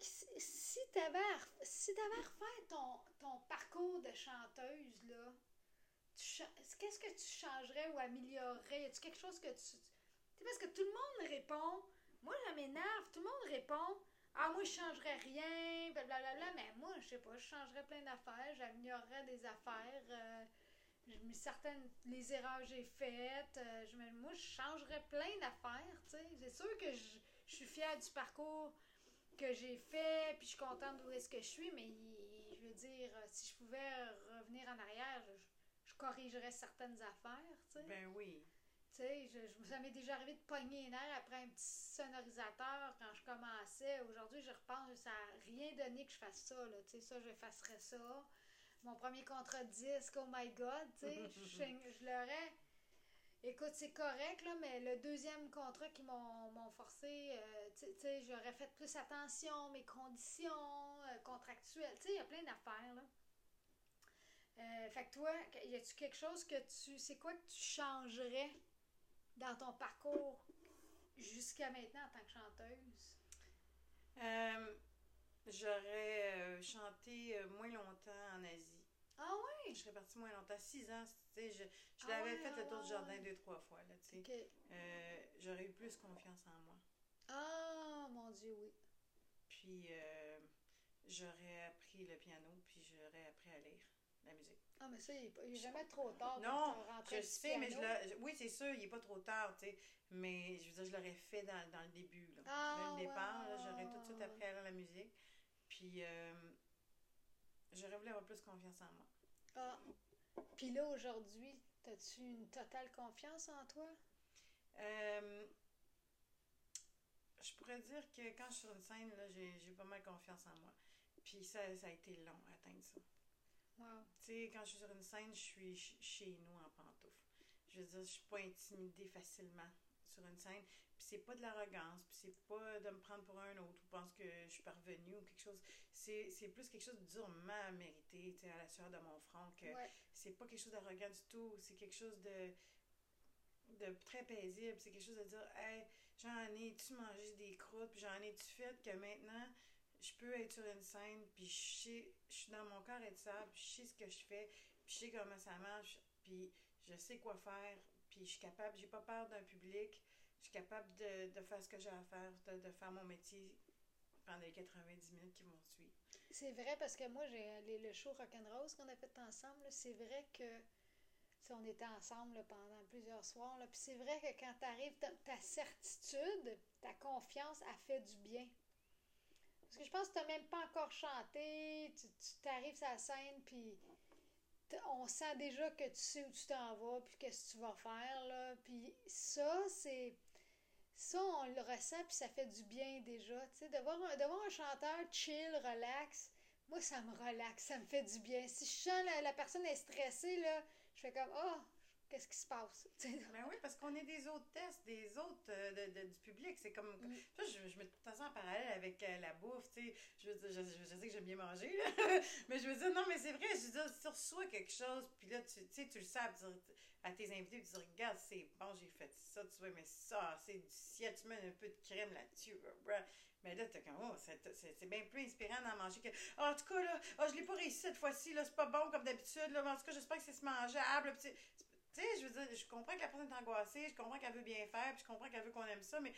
Si, si tu avais à, si t'avais ton, ton parcours de chanteuse, là, qu'est-ce que tu changerais ou améliorerais? Y a-tu quelque chose que tu. Tu parce que tout le monde répond. Moi, ça m'énerve. Tout le monde répond. Ah, moi, je changerais rien, blablabla. Mais moi, je sais pas, je changerais plein d'affaires. J'améliorerais des affaires. euh, certaines les erreurs que j'ai faites euh, moi je changerais plein d'affaires c'est sûr que je suis fière du parcours que j'ai fait puis je suis contente d'où est-ce que je suis mais je veux dire euh, si je pouvais revenir en arrière je, je corrigerais certaines affaires tu sais Ben oui. tu sais, je, je- ça m'est déjà arrivé de pogner les nerfs après un petit sonorisateur quand je commençais. Aujourd'hui, je repense, ça n'a rien donné que je fasse ça. Là. Tu sais, ça, j'effacerais ça. Mon premier contrat de disque, oh my god, tu sais, je, je l'aurais. Écoute, c'est correct, là, mais le deuxième contrat qui m'ont forcé, euh, tu sais- j'aurais fait plus attention, mes conditions euh, contractuelles. Tu sais, il y a plein d'affaires, là. Euh, fait que toi, y a-tu quelque chose que tu. C'est quoi que tu changerais dans ton parcours jusqu'à maintenant en tant que chanteuse? J'aurais chanté moins longtemps en Asie. Ah ouais? Je serais partie moins longtemps, six ans. tu sais, Je, je Ah l'avais ouais, fait le tour ouais, du jardin ouais. deux, trois fois. Là, tu sais. Ok. Euh, J'aurais eu plus confiance en moi. Ah mon Dieu, oui. Puis euh, j'aurais appris le piano, puis j'aurais appris à lire la musique. Ah, mais ça, il est pas- il est jamais trop tard. Non, Je sais, mais je oui, c'est sûr, il n'est pas trop tard, tu sais. Mais je veux dire, je l'aurais fait dans, dans le début. Là. Ah, Dès le départ, j'aurais tout de suite appris à lire la musique. Puis euh, j'aurais voulu avoir plus confiance en moi. Ah. Puis là, aujourd'hui, as-tu une totale confiance en toi? Euh, je pourrais dire que quand je suis sur une scène, là, j'ai, j'ai pas mal confiance en moi. Puis ça, ça a été long à atteindre ça. Wow. Tu sais, quand je suis sur une scène, je suis ch- chez nous en pantoufles. Je veux dire, je suis pas intimidée facilement sur une scène. Puis c'est pas de l'arrogance, puis c'est pas de me prendre pour un autre ou pense que je suis parvenue ou quelque chose. C'est, plus quelque chose de durement mérité, tu sais, à la sueur de mon front, que Ouais. c'est pas quelque chose d'arrogant du tout, c'est quelque chose de, de très paisible, c'est quelque chose de dire, hey, j'en ai-tu mangé des croûtes, puis j'en ai-tu fait que maintenant, je peux être sur une scène, puis je sais, je suis dans mon corps et de ça, puis je sais ce que je fais, puis je sais comment ça marche, puis je sais quoi faire, je suis capable, j'ai pas peur d'un public, je suis capable de, de faire ce que j'ai à faire, de, de faire mon métier pendant les 90 minutes qui vont suivre. C'est vrai parce que moi, j'ai le show Rock'n'Rose qu'on a fait ensemble, c'est vrai que on était ensemble pendant plusieurs soirs. Puis c'est vrai que quand tu arrives, ta, certitude, ta confiance, a fait du bien. Parce que je pense que tu n'as même pas encore chanté, tu t'arrives sur la scène, puis on sent déjà que tu sais où tu t'en vas, puis qu'est-ce que tu vas faire. Là. Puis ça, c'est. Ça, on le ressent, puis ça fait du bien déjà. Tu sais, de voir, un, chanteur chill, relax, moi, ça me relaxe, ça me fait du bien. Si je sens la, la personne est stressée, là, je fais comme, oh, qu'est-ce qui se passe? Ben oui, parce qu'on est des autres tests, des autres euh, de, de- du public. C'est comme. Mm. Ça, je, je mets tout le temps ça en parallèle avec euh, la bouffe, tu sais. Je je, je- sais que j'aime bien manger, là. mais je veux dire, non, mais c'est vrai, je veux dire, tu reçois quelque chose, puis là, tu tu sais, tu le sais, à tes invités, tu dis, regarde, c'est bon, j'ai fait ça, tu vois, mais ça, c'est du ciel, tu mets un peu de crème là-dessus. Mais là, t'es comme, oh, c'est bien plus inspirant d'en manger que. Ah, en tout cas, là, ah, je l'ai pas réussi cette fois-ci, là, c'est pas bon comme d'habitude, là, mais en tout cas, j'espère que c'est mangeable. Tu sais, je veux dire, je comprends que la personne est angoissée, je comprends qu'elle veut bien faire, puis je comprends qu'elle veut qu'on aime ça, mais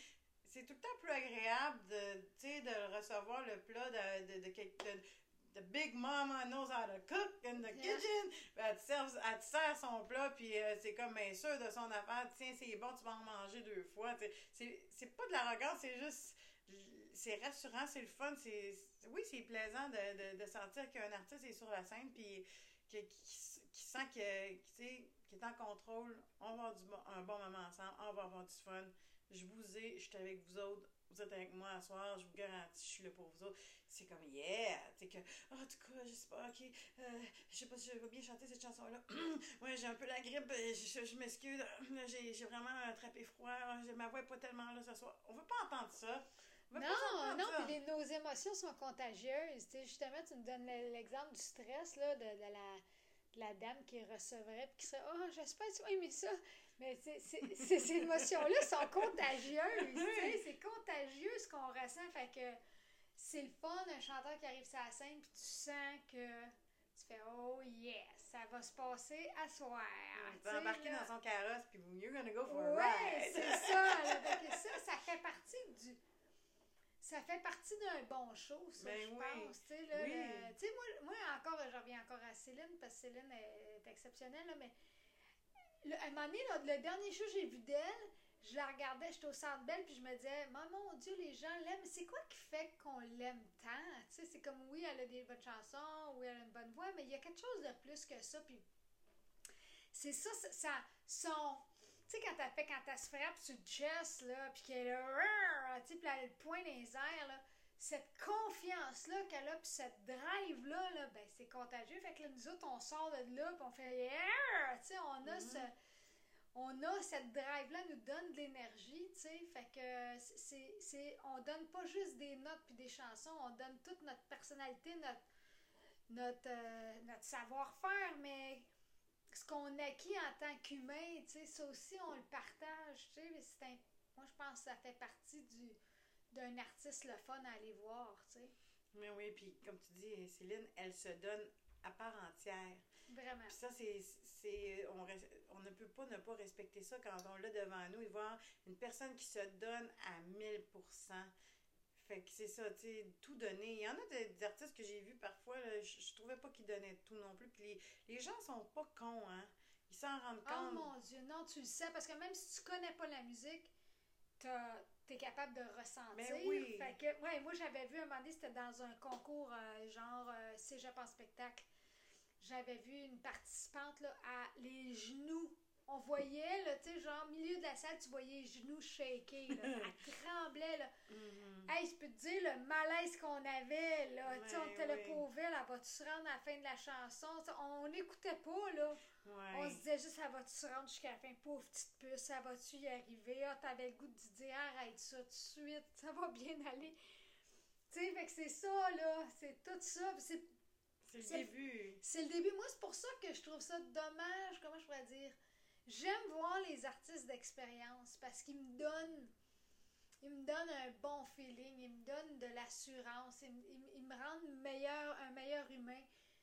c'est tout le temps plus agréable de, tu sais, de recevoir le plat de, de, de, de, de Big Mama knows how to cook in the Yeah. kitchen. Ben, elle, te serve, elle te sert son plat, puis euh, c'est comme bien sûr de son affaire. Tiens, c'est bon, tu vas en manger deux fois. C'est c'est pas de l'arrogance, c'est juste. C'est rassurant, c'est le fun. c'est Oui, c'est plaisant de, de, de sentir qu'un artiste est sur la scène, puis qui, qui sent que, sais, qui est en contrôle. On va avoir du bon- un bon moment ensemble, on va avoir du fun. Je vous ai, je suis avec vous autres. Vous êtes avec moi ce soir, je vous garantis, je suis là pour vous autres. C'est comme, yeah! Sais que, oh, en tout cas, je sais pas, ok, euh, je sais pas si je vais bien chanter cette chanson-là. ouais, j'ai un peu la grippe, euh, je, je, je m'excuse. Là, J'ai vraiment attrapé froid. Ah, j'ai- Ma voix est pas tellement là ce soir. On veut pas entendre ça. Non, non, puis les- nos émotions sont contagieuses. Justement, tu nous donnes le- l'exemple du stress là, de, de la, la dame qui recevrait puis qui serait Oh, j'espère que tu vas aimer ça. Mais c'est- c'est- c'est- ces émotions-là sont contagieuses. tu sais, C'est contagieux ce qu'on ressent. Fait que c'est le fun, un chanteur qui arrive sur la scène puis tu sens que tu fais Oh yes, ça va se passer à soir. Tu vas embarquer là. dans son carrosse, puis you're gonna go for a Ouais, ride. c'est ça. là. Fait que ça, ça fait partie du. Ça fait partie d'un bon show, ça, Ben je oui. pense. Tu sais, Oui. moi, moi, encore, je reviens encore à Céline, parce que Céline est exceptionnelle, là, mais le- à un moment donné, là, le dernier show que j'ai vu d'elle, je la regardais, j'étais au centre belle, puis je me disais, mon Dieu, les gens l'aiment. C'est quoi qui fait qu'on l'aime tant? Tu sais, c'est comme, oui, elle a des bonnes chansons, oui, elle a une bonne voix, mais il y a quelque chose de plus que ça, puis c'est ça, ça, ça- son... Tu sais, quand elle fait, quand elle se frappe sur le chest, là, puis qu'elle est là, tu sais, le poing dans les airs, là, cette confiance-là qu'elle a, puis cette drive-là, là, ben, c'est contagieux. Fait que là, nous autres, on sort de là, puis on fait yeah! Tu sais, on a Mhm. ce... On a cette drive-là, nous donne de l'énergie, tu sais. Fait que c'est, c'est, on donne pas juste des notes puis des chansons, on donne toute notre personnalité, notre, notre, euh, notre savoir-faire, mais ce qu'on acquis en tant qu'humain, tu sais, ça aussi, on le partage, tu sais. c'est moi, je pense que ça fait partie du, d'un artiste le fun à aller voir, tu sais. Mais oui, puis comme tu dis, Céline, elle se donne à part entière. Vraiment. Puis ça, c'est. c'est on, on ne peut pas ne pas respecter ça quand on l'a devant nous et voir une personne qui se donne à 1000% Fait que c'est ça, tu sais, tout donner. Il y en a des, des artistes que j'ai vus parfois, là, je, je trouvais pas qu'ils donnaient tout non plus. Puis les, les gens sont pas cons, hein. Ils s'en rendent Oh compte. mon Dieu, non, tu le sais, parce que même si tu connais pas la musique, t'es capable de ressentir. Ben oui. Fait que, ouais, moi, j'avais vu un moment donné, c'était dans un concours euh, genre euh, Cégep en spectacle. J'avais vu une participante, là, à les genoux. On voyait, tu sais, genre, milieu de la salle, tu voyais les genoux shaker, là. Elle tremblait, là. Mhm. Hey, je peux te dire le malaise qu'on avait, là. tu sais, on Ouais, était le ouais. pauvre, elle va-tu se rendre à la fin de la chanson? On n'écoutait pas, là. Ouais. On se disait juste, ça va-tu se rendre jusqu'à la fin? Pauvre petite puce, ça va-tu y arriver? Ah, t'avais le goût de dire, arrête ça tout de suite, ça va bien aller. Tu sais, fait que c'est ça, là. C'est tout ça. C'est C'est le c'est- début. c'est le début. Moi, c'est pour ça que je trouve ça dommage. Comment je pourrais dire? J'aime voir les artistes d'expérience parce qu'ils me donnent. Ils me donnent un bon feeling, ils me donnent de l'assurance, ils, me- ils me- ils me rendent meilleur, un meilleur humain.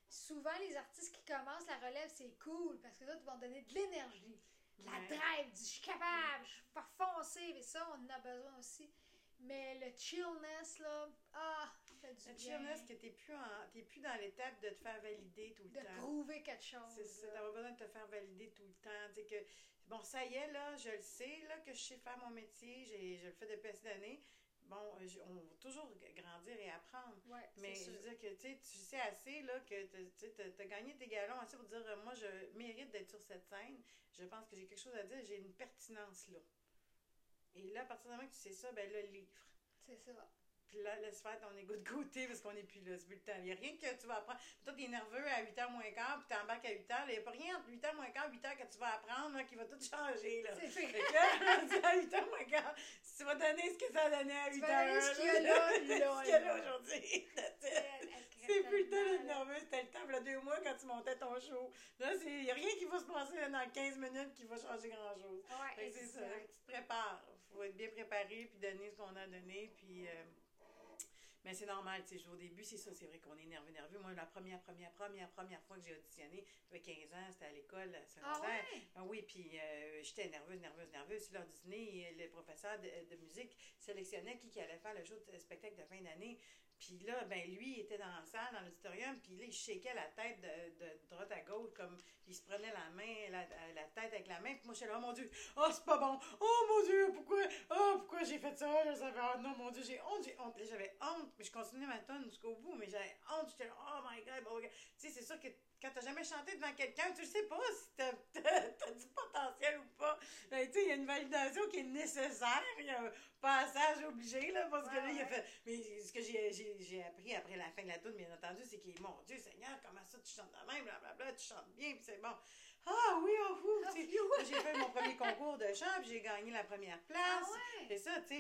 Souvent, les artistes qui commencent la relève, c'est cool parce que ils vont donner de l'énergie, de la Ouais. drive, du je suis capable, je vais foncer, et ça, on en a besoin aussi. Mais le chillness, là, ah, fait du Le bien. chillness, que t'es plus, en- t'es plus dans l'étape de te faire valider tout le De temps. prouver quelque chose. C'est ça, t'as besoin de te faire valider tout le temps. Que, bon, ça y est, là, je le sais, là, que je sais faire mon métier, j'ai, je le fais depuis assez d'années. Bon, on va toujours grandir et apprendre. Ouais, Mais je veux dire que, tu sais, assez, là, que tu t'as gagné tes galons assez pour dire, euh, moi, je mérite d'être sur cette scène. Je pense que j'ai quelque chose à dire, j'ai une pertinence là. Et là, à partir du moment que tu sais ça, ben là, livre. C'est ça. Puis là, laisse faire ton égo de côté parce qu'on n'est plus là, c'est plus le temps. Il n'y a rien que tu vas apprendre. Toi, t'es nerveux à 8h moins quart, puis t'embarques à 8h. Il n'y a pas rien entre 8h moins quart et 8h que tu vas apprendre là, qui va tout changer. Là. C'est Fait que là, à 8h moins quart, tu vas donner ce que ça a donné à 8h. Tu vas donner ce qu'il y a là, là, ce y a là aujourd'hui. C'est plus le temps d'être nerveux. C'était le temps, il y a deux mois, quand tu montais ton show. Là, il n'y a rien qui va se passer là, dans 15 minutes qui va changer grand-chose. Ouais, c'est ça, tu te prépares. Faut être bien préparé, puis donner ce qu'on a donné, puis... euh, mais c'est normal, tu sais, au début, c'est ça, c'est vrai qu'on est nerveux, nerveux. Moi, la première, première, première, première fois que j'ai auditionné, j'avais 15 ans, c'était à l'école Ah secondaire. ouais? Ah oui, puis euh, j'étais nerveuse, nerveuse, nerveuse. Sur l'heure du dîner, le professeur de, de musique sélectionnait qui, qui allait faire le show de spectacle de fin d'année. Puis là, ben lui, il était dans la salle, dans l'auditorium, puis là, il shakeait la tête de, de droite à gauche, comme il se prenait la main, la, la tête avec la main. Puis moi, j'étais là, oh mon Dieu, oh, c'est pas bon, oh mon Dieu, pourquoi, oh, pourquoi j'ai fait ça? Je savais, oh non, mon Dieu, j'ai honte, j'ai honte. J'avais honte, mais je continuais ma tonne jusqu'au bout, mais j'avais honte, j'étais là, oh my God, oh my God. Tu sais, c'est sûr que quand t'as jamais chanté devant quelqu'un, tu le sais pas si t'as du potentiel ou pas. Ben, tu sais, il y a une validation qui est nécessaire. Il y a un passage obligé, là, parce que là, il a fait. Mais ce que j'ai- j'ai appris après la fin de la tune, bien entendu, c'est qu'il mon Dieu, Seigneur, comment ça, tu chantes de même, blablabla, tu chantes bien, puis c'est bon. Ah oui, oh, phew. Moi, J'ai fait mon premier concours de chant, puis j'ai gagné la première place. Ah ouais? C'est ça, tu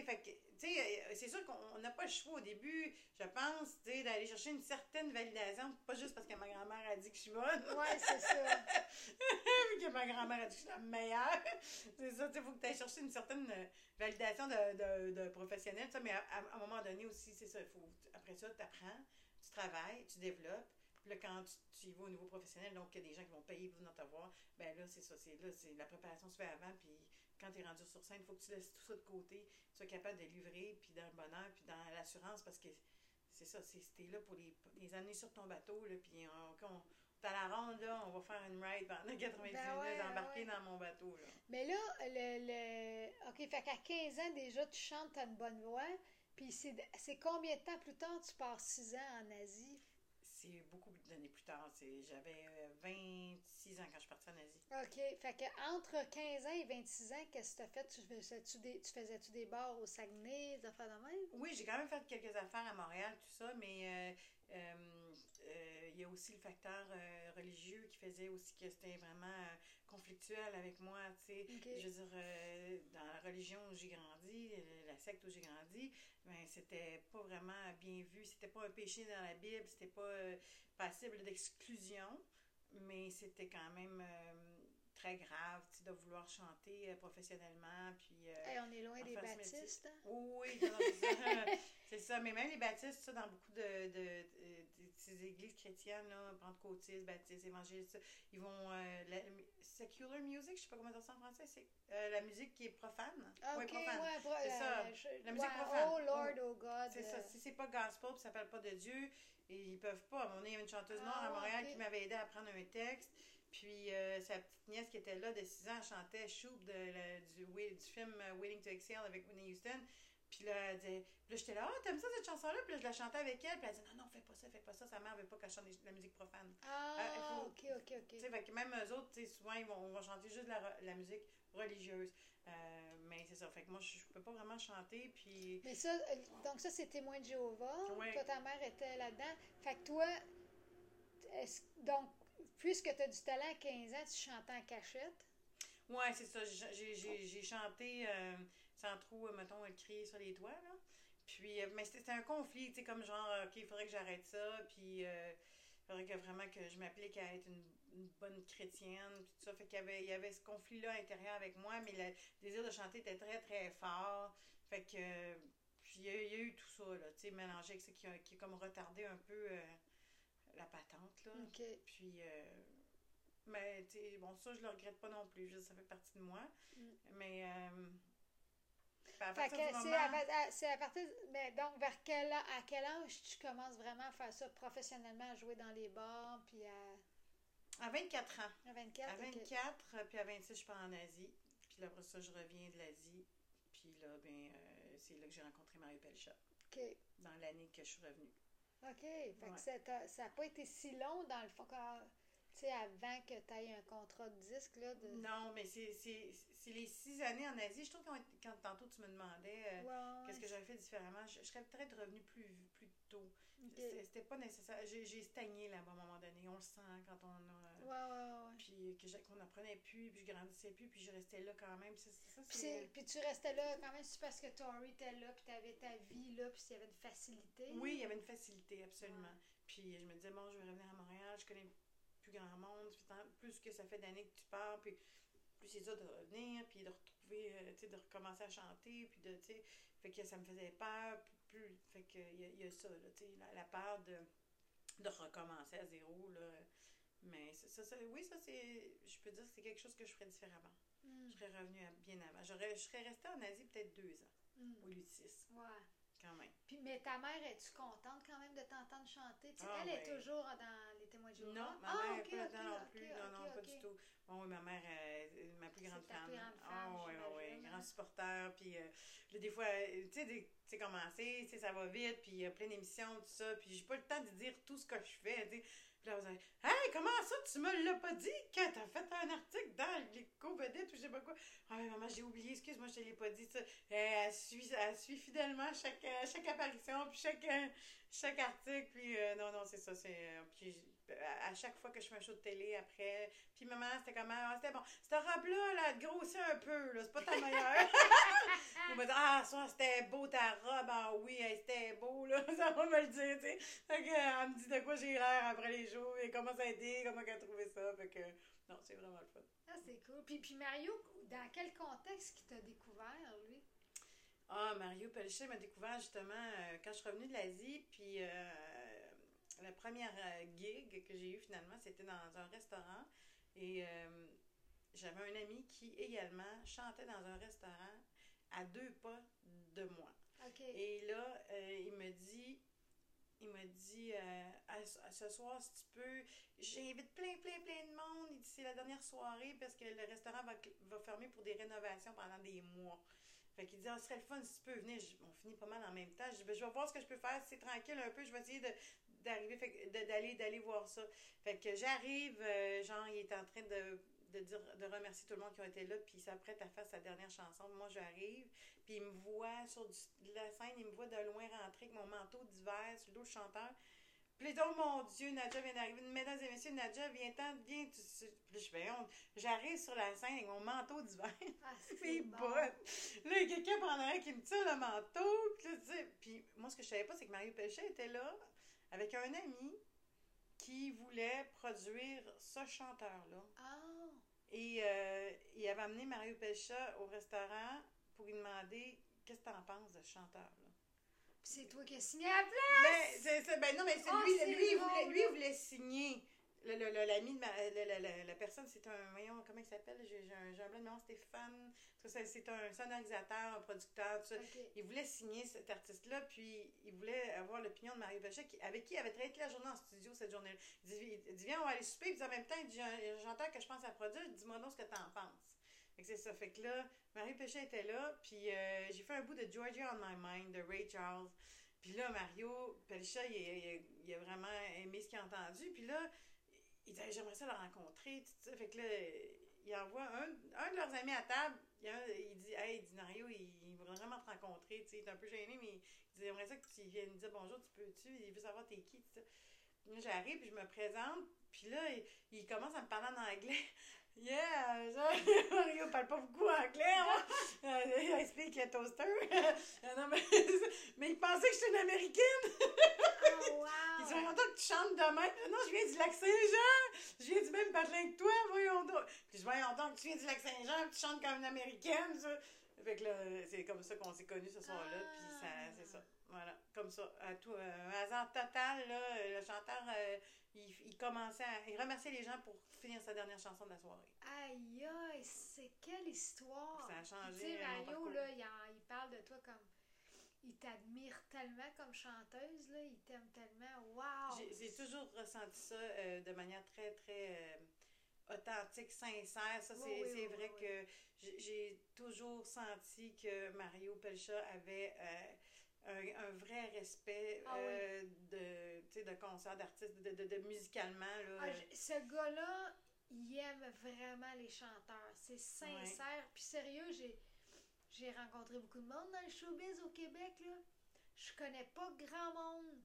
sais, euh, c'est sûr qu'on n'a pas le choix au début, je pense, tu sais, d'aller chercher une certaine validation, pas juste parce que ma grand-mère a dit que je suis bonne, Ouais, c'est ça. puis que ma grand-mère a dit que je suis la meilleure. C'est ça, tu sais, faut que tu ailles chercher une certaine euh, validation de, de, de professionnel, mais à, à- à un moment donné aussi, c'est ça, il faut, après ça, tu apprends, tu travailles, tu développes, puis là, quand tu, tu y vas au niveau professionnel, donc il y a des gens qui vont payer pour venir te voir, ben là, c'est ça, c'est là, c'est la préparation se fait avant, puis quand tu es rendu sur scène, il faut que tu laisses tout ça de côté, tu sois capable de livrer, puis dans le bonheur, puis dans l'assurance, parce que c'est ça, c'est t'es là pour les, les années sur ton bateau, là, puis on, quand on, à la ronde, là, on va faire une ride pendant 90 Ben ouais, minutes, embarquer ouais. dans mon bateau, là. Mais là, le, le... OK, fait qu'à 15 ans, déjà, tu chantes, t'as une bonne voix. Puis c'est c'est combien de temps plus tard tu pars 6 ans en Asie? C'est beaucoup d'années plus tard, j'avais euh, 26 ans quand je suis partie en Asie. OK, fait que entre 15 ans et 26 ans, qu'est-ce que tu as fait? Tu faisais-tu des, tu faisais-tu des bars au Saguenay, des affaires de même? Oui, j'ai quand même fait quelques affaires à Montréal, tout ça, mais euh, euh, euh, il y a aussi le facteur euh, religieux qui faisait aussi que c'était vraiment euh, conflictuel avec moi, tu sais. Je veux dire, euh, dans la religion où j'ai grandi, euh, la secte où j'ai grandi, ben, c'était pas vraiment bien vu. C'était pas un péché dans la Bible, c'était pas euh, passible d'exclusion, mais c'était quand même euh, très grave, tu sais, de vouloir chanter professionnellement, puis... Hey, on est loin des baptistes. hein? oui, c'est ça. Mais même les baptistes, ça, dans beaucoup de, de, de- de ces églises chrétiennes, là, pentecôtistes, baptistes, évangélistes, ils vont. euh, la, secular music, je sais pas comment dire ça en français, c'est euh, la musique qui est profane. Ah, Ouais, OK, profane. ouais, C'est euh, ça. je- La musique ouais, profane. Oh Lord, oh God. C'est euh, ça. Si c'est pas gospel, puis ça parle pas de Dieu, ils peuvent pas. Y avait une chanteuse Ah, noire à ouais, Montréal qui m'avait aidé à apprendre un texte. Puis euh, sa petite nièce qui était là de 6 ans chantait Shoop de, le- du, film euh, Waiting to Exhale avec Whitney Houston. Puis là, elle disait, puis là, j'étais là, ah, t'aimes ça cette chanson-là? Puis là, je la chantais avec elle. Puis elle disait, non, non, fais pas ça, fais pas ça. Sa mère veut pas qu'elle chante de la musique profane. Ah, Euh, faut- ok, ok, ok. Tu sais, fait que même eux autres, tu sais, souvent, ils vont, vont chanter juste de la, la musique religieuse. Euh, mais c'est ça. Fait que moi, je, je peux pas vraiment chanter. Puis. Mais ça, euh, donc ça, c'est témoin de Jéhovah. Ouais. Toi, ta mère était là-dedans. Fait que toi, est-ce- donc, puisque tu as du talent à 15 ans, tu chantais en cachette? Ouais, c'est ça. J'ai- J'ai j'ai- j'ai chanté euh, sans trop, euh, mettons, euh, crier sur les toits, là. Puis, euh, mais c'était un conflit, tu sais, comme genre, OK, il faudrait que j'arrête ça. Puis, euh, il faudrait que vraiment que je m'applique à être une, une bonne chrétienne. Puis tout ça. Fait qu'il y avait, il y avait ce conflit-là intérieur avec moi, mais le désir de chanter était très, très fort. Fait que. puis il y, a, il y a eu tout ça, là, tu sais, mélangé avec ça qui a, qui a comme retardé un peu euh, la patente, là. OK. Puis, euh, mais, tu sais, bon, ça, je le regrette pas non plus. Dire, ça fait partie de moi. Mm. Mais, euh, à Fait partir que du c'est moment... à, partir. Mais donc, vers quel, à quel âge tu commences vraiment à faire ça professionnellement, à jouer dans les bars, puis à, À 24 ans. à 24? À ok. 24, euh, puis à 26, je pars en Asie. Puis là, après ça, je reviens de l'Asie. Puis là, ben, euh, c'est là que j'ai rencontré Mario Pelcha, OK. dans l'année que je suis revenue. OK. Fait Ouais. que ça n'a pas été si long, dans le fond, quand, tu sais, avant que tu aies un contrat de disque, là. De... Non, mais c'est les six années en Asie. Je trouve que quand tantôt tu me demandais euh, qu'est-ce que j'avais fait différemment, je, je serais peut-être revenue plus, plus tôt. C'était pas nécessaire. J'ai stagné là-bas à un moment donné. On le sent quand on a. Ouais, ouais, ouais. Puis qu'on n'apprenait plus, puis je grandissais plus, puis je restais là quand même. Ça, Puis, puis tu restais là quand même, c'est parce que Tori était là, puis tu avais ta vie là, puis il y avait une facilité. Oui, il y avait une facilité, absolument. Ouais. Puis je me disais, bon, je vais revenir à Montréal, je connais plus grand monde. Puis tant- plus que ça fait d'années que tu pars, puis plus c'est dur de revenir, puis de retrouver, euh, tu sais, de recommencer à chanter, puis de, tu sais, fait que ça me faisait peur. Plus, plus- fait que il y, a- il y a ça, là, tu sais, la, la peur de, de recommencer à zéro, là. Mais ça, ça, oui, ça, c'est, je peux dire que c'est quelque chose que je ferais différemment. Mm, Je serais revenue à- bien avant. J'aurais, je serais restée en Asie peut-être deux ans, mm. au lieu de six, Ouais. quand même. Puis, mais ta mère, es-tu contente quand même de t'entendre chanter? Tu sais, Ah, elle est ouais. toujours dans témoins de Jéhovah. Non, ma Ah, mère n'est pas là-dedans ok, non plus. non, non, pas du tout. Bon, oui, ma mère euh, ma plus C'est grande fan. plus grande fan, Ah, oui, oui, grand hein. supporter. Puis euh, là, des fois, euh, tu sais, tu sais, commencer, tu sais, ça va vite, puis il y a plein d'émissions, tout ça. Puis j'ai pas le temps de dire tout ce que je fais. tu sais. Puis là, va dire, Hey, comment ça, tu me l'as pas dit quand t'as fait un article dans l'éco vedette ou je sais pas quoi? Ah, mais maman, j'ai oublié, excuse-moi, je te l'ai pas dit. Ça. Elle, elle suit, elle suit fidèlement chaque, euh, chaque apparition, puis chaque, euh, chaque article. Puis euh, non, non, c'est ça. c'est euh, puis à, chaque fois que je fais un show de télé après, puis maman, c'était comment? Ah, c'était bon. Cette robe-là, là, grossit un peu, là, c'est pas ta meilleure. On va dire, ah, ça, c'était beau ta robe, ah oui, hey, c'était beau, là, ça va me le dire, tu sais. Fait que, euh, elle me dit de quoi j'ai l'air après les jours, et comment ça a été, comment elle a trouvé ça. Fait que, non, c'est vraiment le fun. Ah, c'est cool. Puis, puis Mario, dans quel contexte qu'il t'a découvert, lui? Ah, Mario Pelchet m'a découvert justement euh, quand je suis revenue de l'Asie, puis euh, la première euh, gig que j'ai eue finalement, c'était dans un restaurant. Et euh, j'avais un ami qui également chantait dans un restaurant à deux pas de moi. Et là, euh, il me dit, il m'a dit, euh, à, ce- soir, si tu peux, j'invite plein, plein, plein de monde. Il dit, c'est la dernière soirée parce que le restaurant va, fermer pour des rénovations pendant des mois. Fait qu'il dit, ah, ce serait le fun si tu peux venir. Je- on finit pas mal en même temps. Je Ben, je vais voir ce que je peux faire. C'est tranquille un peu, je vais essayer de d'arriver fait que- de- d'aller d'aller voir ça fait que j'arrive euh, genre il est en train de, de dire de remercier tout le monde qui a été là puis il s'apprête à faire sa dernière chanson moi j'arrive puis il me voit sur du- de la scène il me voit de loin rentrer avec mon manteau d'hiver sur le dos du chanteur puis oh mon Dieu, Nadja vient d'arriver. Mesdames et messieurs, Nadja, viens-ten, viens. Honte. J'arrive sur la scène avec mon manteau d'hiver. Ah, c'est bon. Là, il y a quelqu'un pendant un qui me tire le manteau. Puis, là, tu sais, puis moi, ce que je savais pas, c'est que Mario Pelchet était là avec un ami qui voulait produire ce chanteur-là. Ah, Et euh, il avait amené Mario Pelchat au restaurant pour lui demander qu'est-ce que t'en penses de ce chanteur-là? puis c'est toi qui as signé à la place. Ben, c'est ça. Ben non, mais c'est Ah, lui, lui, il drôle. voulait, lui, il voulait signer. Le, le, le- l'ami de ma, le- le- la personne, c'est un, voyons, comment il s'appelle? J'ai, j'ai un, j'ai un blanc de mémoire, Stéphane. C'est, c'est un sonorisateur, un producteur, tout ça. Il voulait signer cet artiste-là, puis il voulait avoir l'opinion de Mario qui- avec qui il avait toute la journée en studio cette journée-là. Il dit, il dit, viens, on va aller souper, puis en même temps, il dit, chanteur que je pense à produire, dis-moi donc ce que t'en penses. Fait que c'est ça. Fait que là, Marie Péchet était là, puis euh, j'ai fait un bout de Georgia on My Mind de Ray Charles. Puis là, Mario Pelcha, il, il, il, a vraiment aimé ce qu'il a entendu. Puis là, il dit J'aimerais ça le rencontrer. Tout ça. Fait que là, il envoie un, un de leurs amis à table. Il, il dit Hey, Mario, il, voudrait vraiment te rencontrer. Tu il est un peu gêné, mais il dit J'aimerais ça que tu viennes dire bonjour, tu peux-tu? Il veut savoir t'es qui. J'arrive, puis je me présente, puis là, il, il, commence à me parler en anglais. Yeah, Mario parle pas beaucoup anglais, hein? I speak a toaster. non, mais, mais il pensait que j'étais une américaine. Oh, wow. Il dit, voyons donc, tu chantes demain. Non, je viens du lac Saint-Jean. Je viens du même patelin que toi, voyons donc. Puis je voyons donc, tu viens du lac Saint-Jean, tu chantes comme une américaine. Ça. Fait que là, c'est comme ça qu'on s'est connus ce soir-là. Ah. Puis ça, c'est ça. Voilà, comme ça. À tout, un hasard total, là, le chanteur, euh, il, il, commençait à. Il remerciait les gens pour finir sa dernière chanson de la soirée. Aïe, aïe, c'est quelle histoire! Ça a changé. Tu sais, Mario, là, il, en, il, parle de toi comme. Il t'admire tellement comme chanteuse, là. Il t'aime tellement. Waouh! J'ai toujours ressenti ça euh, de manière très, très. Euh, authentique, sincère. Ça, c'est oui, oui, vrai oui, que j'ai toujours senti que Mario Pelcha avait euh, un, un, vrai respect ah, euh, de, de concert, d'artiste, de, de, de, musicalement. Là. Ah, ce gars-là, il aime vraiment les chanteurs. C'est sincère. Puis sérieux, j'ai. J'ai rencontré beaucoup de monde dans le showbiz au Québec, là. Je connais pas grand monde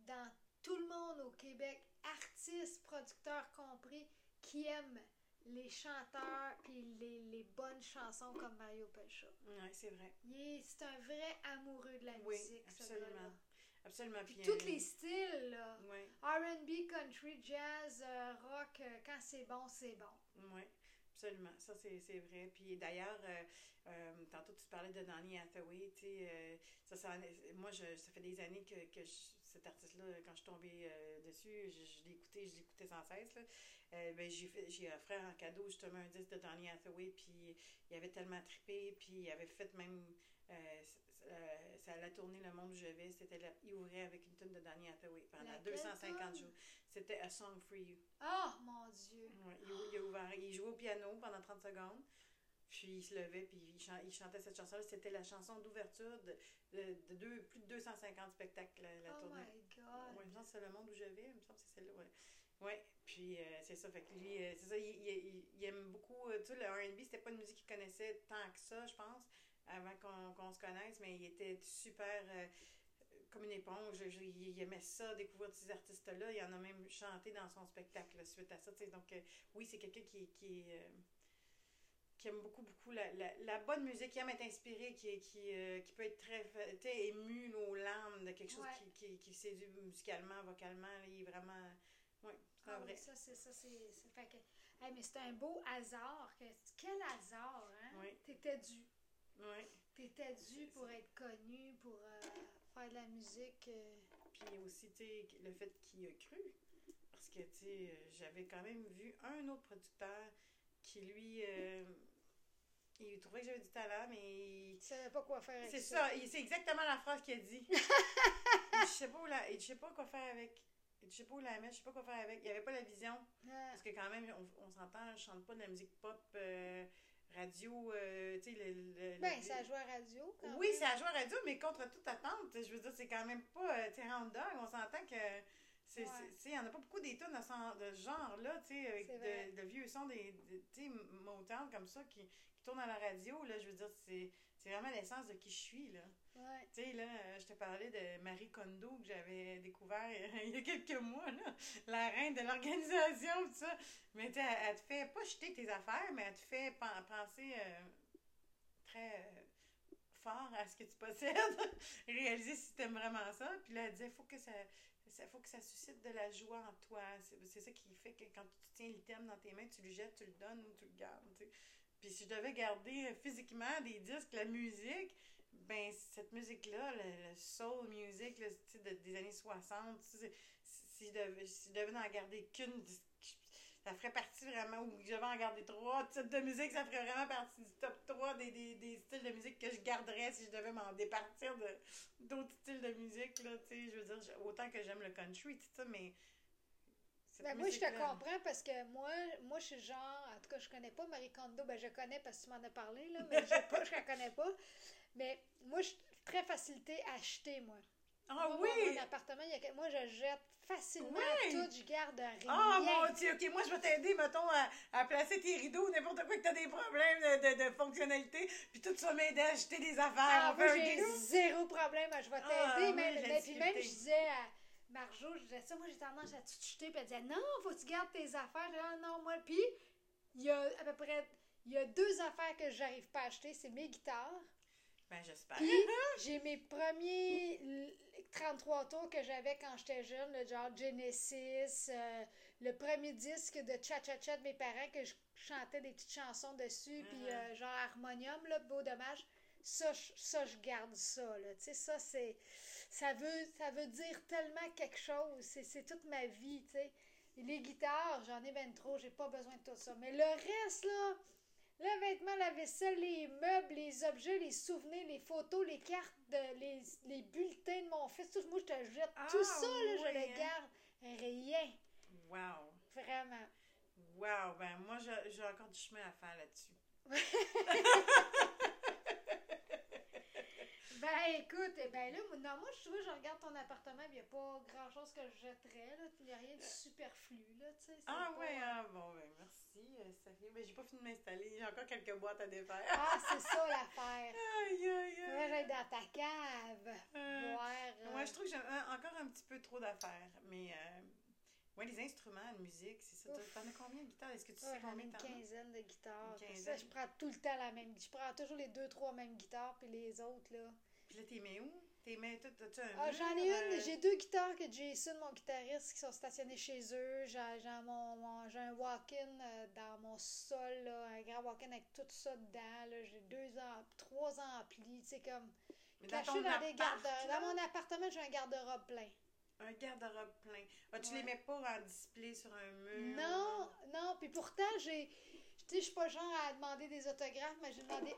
dans tout le monde au Québec, artistes, producteurs compris, qui aiment les chanteurs puis les, les bonnes chansons comme Mario Pelcha. Oui, c'est vrai. C'est un vrai amoureux de la oui, musique, absolument. ce. Absolument. Puis, puis tous les styles, là. Oui. RB, country, jazz, euh, rock, euh, quand c'est bon, c'est bon. Oui, absolument. Ça, c'est vrai. Puis d'ailleurs, euh, euh, tantôt, tu parlais de Donny Hathaway. Tu sais, ça, ça, moi, je, ça fait des années que, que je, cet artiste-là, quand je suis tombée dessus, je, je l'écoutais, je l'écoutais sans cesse. Là. Euh, ben, j'ai offert en cadeau justement un disque de Donny Hathaway, puis il avait tellement trippé, puis il avait fait même. Euh, euh, ça allait tourner le monde où je vais. C'était il ouvrait avec une tune de Donny Hathaway pendant Laquelle 250 tune? jours. C'était A Song for You. Oh mon Dieu! Ouais, il, il, a ouvert, il jouait au piano pendant 30 secondes. Puis il se levait, puis il, chan il chantait cette chanson-là. C'était la chanson d'ouverture de, de, de, deux, plus de 250 spectacles, la, la oh tournée. my God! Ouais, il me semble que c'est le monde où je vais. Il me semble que c'est celle-là. Ouais. Oui, puis euh, c'est ça. Fait que lui, euh, c'est ça, il, il, il, aime beaucoup. Euh, tu sais, le RB, c'était pas une musique qu'il connaissait tant que ça, je pense, avant qu'on qu'on se connaisse, mais il était super euh, comme une éponge. Je, je, il aimait ça, découvrir ces artistes-là. Il en a même chanté dans son spectacle là, suite à ça. Tu sais, donc, euh, oui, c'est quelqu'un qui, qui, euh, qui aime beaucoup, beaucoup la, la, la, bonne musique, qui aime être inspiré, qui, qui, qui peut être très ému aux larmes de quelque chose Ouais. qui, qui, qui séduit musicalement, vocalement. Là, il est vraiment. Oui, c'est Ah vrai. oui, ça, c'est ça, c'est. Fait que. Hey, mais c'est un beau hasard. Que... Quel hasard, hein? Oui. T'étais dû. Oui. T'étais dû pour être connu, pour euh, faire de la musique. euh. Puis aussi, tu le fait qu'il a cru. Parce que, tu sais, euh, j'avais quand même vu un autre producteur qui, lui, euh, il trouvait que j'avais du talent, mais il- Tu savais pas quoi faire avec c'est ça. ça, c'est exactement la phrase qu'il a dit. Je sais pas où la, il dit, je sais pas quoi faire avec. Je sais pas où la mettre, je sais pas quoi faire avec. Il avait pas la vision. Ah, Parce que quand même, on, on s'entend, je chante pas de la musique pop, euh, radio, euh, tu sais, le, le- le- ben, ça joue à radio quand Oui, même. c'est à jouer à radio, mais contre toute attente. Je veux dire, c'est quand même pas euh, terrain dog. On s'entend que. c'est tu sais, Il n'y en a pas beaucoup des tunes de, ce- genre-là, tu sais, avec de, de vieux sons, des, de- tu sais, Motown comme ça, qui, qui tournent à la radio. Là, je veux dire, c'est c'est vraiment l'essence de qui je suis, là. Ouais. Tu sais, là, euh, je te parlais de Marie Kondo que j'avais découvert il y a quelques mois, là. La reine de l'organisation, tout ça. Mais tu elle, elle te fait pas jeter tes affaires, mais elle te fait pen- penser euh, très euh, fort à ce que tu possèdes. Réaliser si tu aimes vraiment ça. Puis là, elle disait, faut que ça. Il faut que ça suscite de la joie en toi. C'est c'est ça qui fait que quand tu tiens l'item dans tes mains, tu le jettes, tu le donnes ou tu le gardes. Puis si je devais garder euh, physiquement des disques, la musique, ben cette musique-là, le, le soul music là, de- des années 60, tu sais, si, je devais, si je devais en garder qu'une, ça ferait partie vraiment, ou je devais en garder trois types de musique, ça ferait vraiment partie du top 3 des, des, des styles de musique que je garderais si je devais m'en départir de d'autres styles de musique, là, tu sais, je veux dire, autant que j'aime le country, mais cette Ben, moi, je te comprends parce que moi, moi, je suis genre, en tout cas, je connais pas Marie Kondo. Ben, je connais parce que tu m'en as parlé, là, mais je, pas, je la connais pas. Mais moi, je suis très facilité à acheter, moi. Ah Moi, oui! Mon appartement, il y a moi, je jette facilement Oui. tout, je garde rien. Ah mon Dieu, ok, moi je vais t'aider, mettons, à, à placer tes rideaux, n'importe quoi que t'as des problèmes de, de, de fonctionnalité, puis tout ça m'aider à acheter des affaires. Ah, moi, j'ai zéro problème. Je vais Ah, t'aider. oui, j'ai mais- puis même, je disais à Marjo, je disais ça, moi, j'ai tendance à tout jeter. Puis elle disait, non, faut que tu gardes tes affaires. Je disais, ah, non, moi. Puis, il y a à peu près, il y a deux affaires que j'arrive pas à acheter. C'est mes guitares. Ben j'espère. J'ai mes premiers l- 33 tours que j'avais quand j'étais jeune, le genre Genesis, euh, le premier disque de Cha Cha Cha de mes parents que je chantais des petites chansons dessus, puis Mhm. euh, genre Harmonium, là, beau dommage. Ça, je- ça, je garde ça, là. Tu sais, ça, c'est. Ça veut, ça veut dire tellement quelque chose. C'est, c'est toute ma vie, tu sais. Les guitares, j'en ai ben trop, j'ai pas besoin de tout ça. Mais le reste, là, le vêtement, la vaisselle, les meubles, les objets, les souvenirs, les photos, les cartes, de- les, les bulletins de mon fils, tout, moi, je te jette Ah, tout ça, là, je le hein? garde. Rien. Wow. Vraiment. Wow, ben moi j'ai encore du chemin à faire là-dessus. Ben, écoute, eh ben là, non, moi, je trouve, je regarde ton appartement, il n'y a pas grand-chose que je jetterais, là. Il n'y a rien de superflu, là, tu sais. c'est Ah pas- ouais, ah bon, ben merci, euh, Sophie. Ben j'ai pas fini de m'installer, j'ai encore quelques boîtes à défaire. Ah, c'est ça l'affaire. Aïe, aïe, aïe. j'aille dans ta cave. Euh, voir. euh, Moi, je trouve que j'ai encore un petit peu trop d'affaires, mais euh, ouais, les instruments de musique, c'est ça. T'en as combien de guitares? Est-ce que tu Ouais, sais combien une t'en as? quinzaine de guitares. Une quinzaine. Ça, je prends tout le temps la même. Je prends toujours les deux, trois mêmes guitares, puis les autres, là. Puis là, t'es mets où? T'es mets tout, un Ah, j'en ai une. euh, J'ai deux guitares que Jason, mon guitariste, qui sont stationnés chez eux. J'ai j'ai mon, mon- j'ai un walk-in euh, dans mon sol, là, un grand walk-in avec tout ça dedans. là. J'ai deux ans, trois amplis, tu sais, comme dans des garde Dans mon appartement, j'ai un garde-robe plein. Un garde-robe plein. Ah, tu Ouais. les mets pas en display sur un mur? Non, non, puis pourtant, j'ai. Tu sais, je suis pas genre à demander des autographes, mais j'ai demandé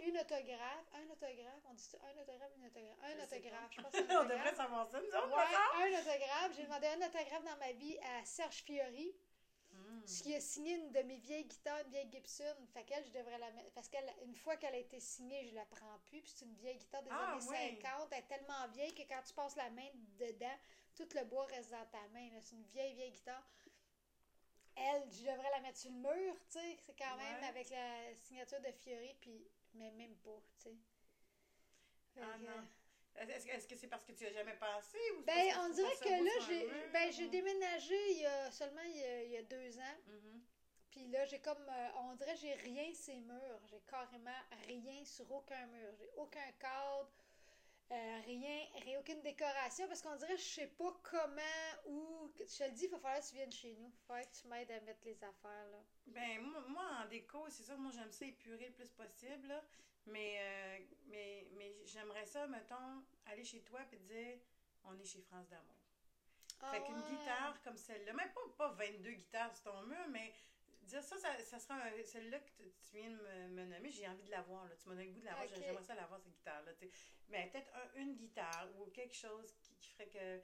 une autographe. Un autographe, on dit un autographe, une autographe. Un autographe, je pense que On devrait savoir ça, nous autres, Ouais, pas un autographe. J'ai demandé un autographe dans ma vie à Serge Fiori, Hmm. qui a signé une de mes vieilles guitares, une vieille Gibson. Fait qu'elle, je devrais la mettre. Parce qu'une fois qu'elle a été signée, je la prends plus. Puis c'est une vieille guitare des Ah, années ouais. 50. Elle est tellement vieille que quand tu passes la main dedans, tout le bois reste dans ta main. C'est une vieille, vieille guitare. Elle, je devrais la mettre sur le mur, tu sais. C'est quand même avec la signature de Fiori, puis. Mais même pas, tu sais. Ah, que, non. Est-ce que c'est parce que tu as jamais pensé ou Ben, parce on dirait que là, j'ai ben, j'ai ou- déménagé il y a seulement il y a, il y a deux ans. Mhm. Puis là, j'ai comme. euh, on dirait que j'ai rien ces murs. J'ai carrément rien sur aucun mur. J'ai aucun cadre, euh, rien, rien, aucune décoration. Parce qu'on dirait, je sais pas comment ou. Je te le dis, il va falloir que tu viennes chez nous. Il falloir que tu m'aides à mettre les affaires, là. Ben, moi, moi, en déco, c'est ça, moi, j'aime ça épurer le plus possible, là. Mais, euh, mais, mais j'aimerais ça, mettons, aller chez toi et dire, on est chez France d'amour. fait qu'une Ah guitare comme celle-là, même pas, pas 22 guitares sur ton mur, mais dire ça, ça, ça sera un- celle-là que tu tu viens de me, me nommer, j'ai envie de l'avoir, là. Tu m'as donné le goût de l'avoir, j'aimerais ça l'avoir, cette guitare-là. Mais peut-être un- une guitare ou quelque chose qui, qui ferait que,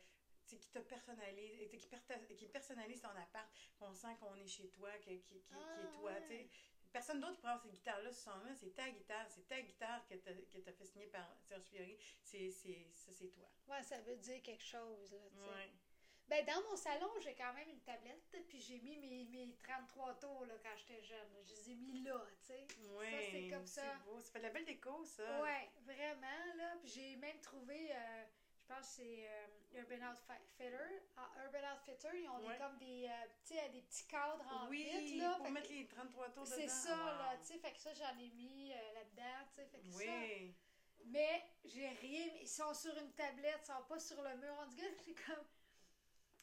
qui te personnalise, qui, qui personnalise ton appart, qu'on sent qu'on est chez toi, que- qui, qui, qui Ah, est toi, ouais. sais. Personne d'autre prend cette guitare-là sur son mur, c'est ta guitare, c'est ta guitare que t'as que t'as fait signer par Serge Fiori, c'est, c'est, ça c'est toi. Ouais, ça veut dire quelque chose, là. Ouais. Ben, dans mon salon, j'ai quand même une tablette, puis j'ai mis mes, mes 33 tours, là, quand j'étais jeune. Je les ai mis là, tu sais. Ouais, c'est comme ça. beau. Ça fait de la belle déco, ça. Ouais, vraiment, là. Puis j'ai même trouvé, euh, je pense que c'est euh, Urban Outfitter. Ah, Urban Outfitter, ils ont Ouais. des, comme des, euh, des petits cadres en Oui, vitre, là. pour Fait mettre que les 33 tours dedans. C'est ça, là, tu sais. Fait que ça, j'en ai mis là-dedans, tu sais. Fait que ça. Oui. Mais j'ai rien, ils sont sur une tablette, ils sont pas sur le mur. On dirait que c'est comme.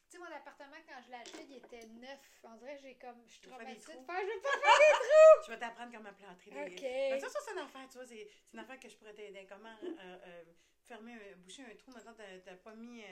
Tu sais, mon appartement, quand je l'ai acheté, il était neuf. On dirait que j'ai comme. Je suis des traumatisée de trous? faire. Je veux pas faire Je vais t'apprendre comment plantrer des... Ok. Ben, ça, ça c'est une affaire, tu vois, c'est une affaire que je pourrais t'aider. Comment euh, euh, fermer, boucher un trou. Maintenant, t'as t'as pas mis... euh,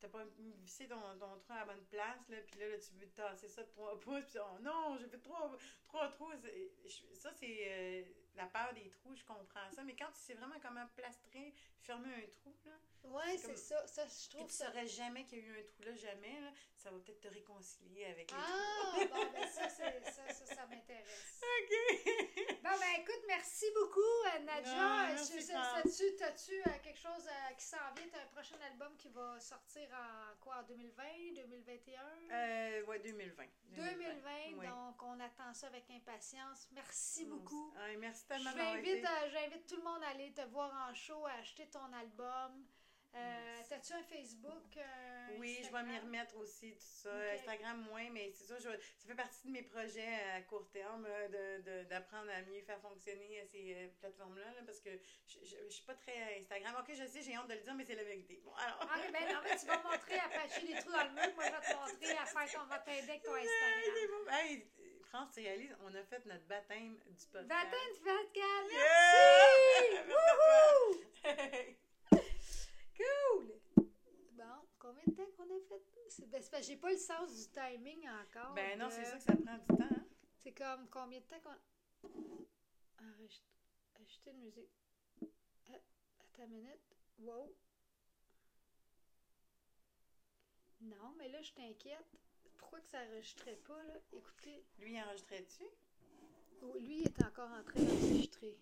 T'as pas vissé ton, ton trou à la bonne place, là, puis là, là, tu veux tasser ça de 3 pouces, puis oh non, j'ai fait 3, trois trous. C'est- je- Ça, c'est euh, la peur des trous, je comprends ça. Mais quand tu sais vraiment comment plastrer, fermer un trou, là, Ouais, C'est comme- ça. Ça, je trouve tu ça. saurais jamais qu'il y a eu un trou là, jamais. Là. Ça va peut-être te réconcilier avec les Ah, bon, ben ça, ça, ça, ça m'intéresse. trous. Bon, ben écoute, merci beaucoup, euh, Nadja. Fran. T'as-tu, euh, quelque chose euh, qui s'en vient? T'as un prochain album qui va sortir en quoi, en 2020, 2021? Euh, ouais, 2020. 2020, oui. donc on attend ça avec impatience. Merci beaucoup. Ah, merci tellement J'invite, euh, j'invite tout le monde à aller te voir en show, à acheter ton album. Euh. T'as-tu un Facebook? un Oui, je vais m'y remettre aussi, tout ça. Instagram, moins, mais c'est ça, je- ça fait partie de mes projets à court terme euh, de- de- d'apprendre à mieux faire fonctionner euh, ces euh, plateformes-là, là, parce que je, je, je suis pas très Instagram. Ok, je sais, j'ai honte de le dire, mais c'est la vérité. Bon, alors. Ah, ben non, mais tu vas me montrer à patcher les trous dans le mur. Moi, je vais te montrer à faire ton, va t'aider avec ton Instagram. Hey, France, tu réalises, on a fait notre baptême du podcast. Baptême de podcast, Yeah! merci! Wouhou! Cool! Bon, combien de temps qu'on a fait? C'est ben, c'est parce que j'ai pas le sens du timing encore. Ben non, de- c'est ça que ça prend du temps. hein. C'est comme combien de temps qu'on. Ajouter une musique. Ah, attends une minute. Wow. Non, mais là, je t'inquiète. Pourquoi que ça enregistrait pas, là? Écoutez. Lui, enregistrait-tu? Oh, Lui, il est encore en train d'enregistrer.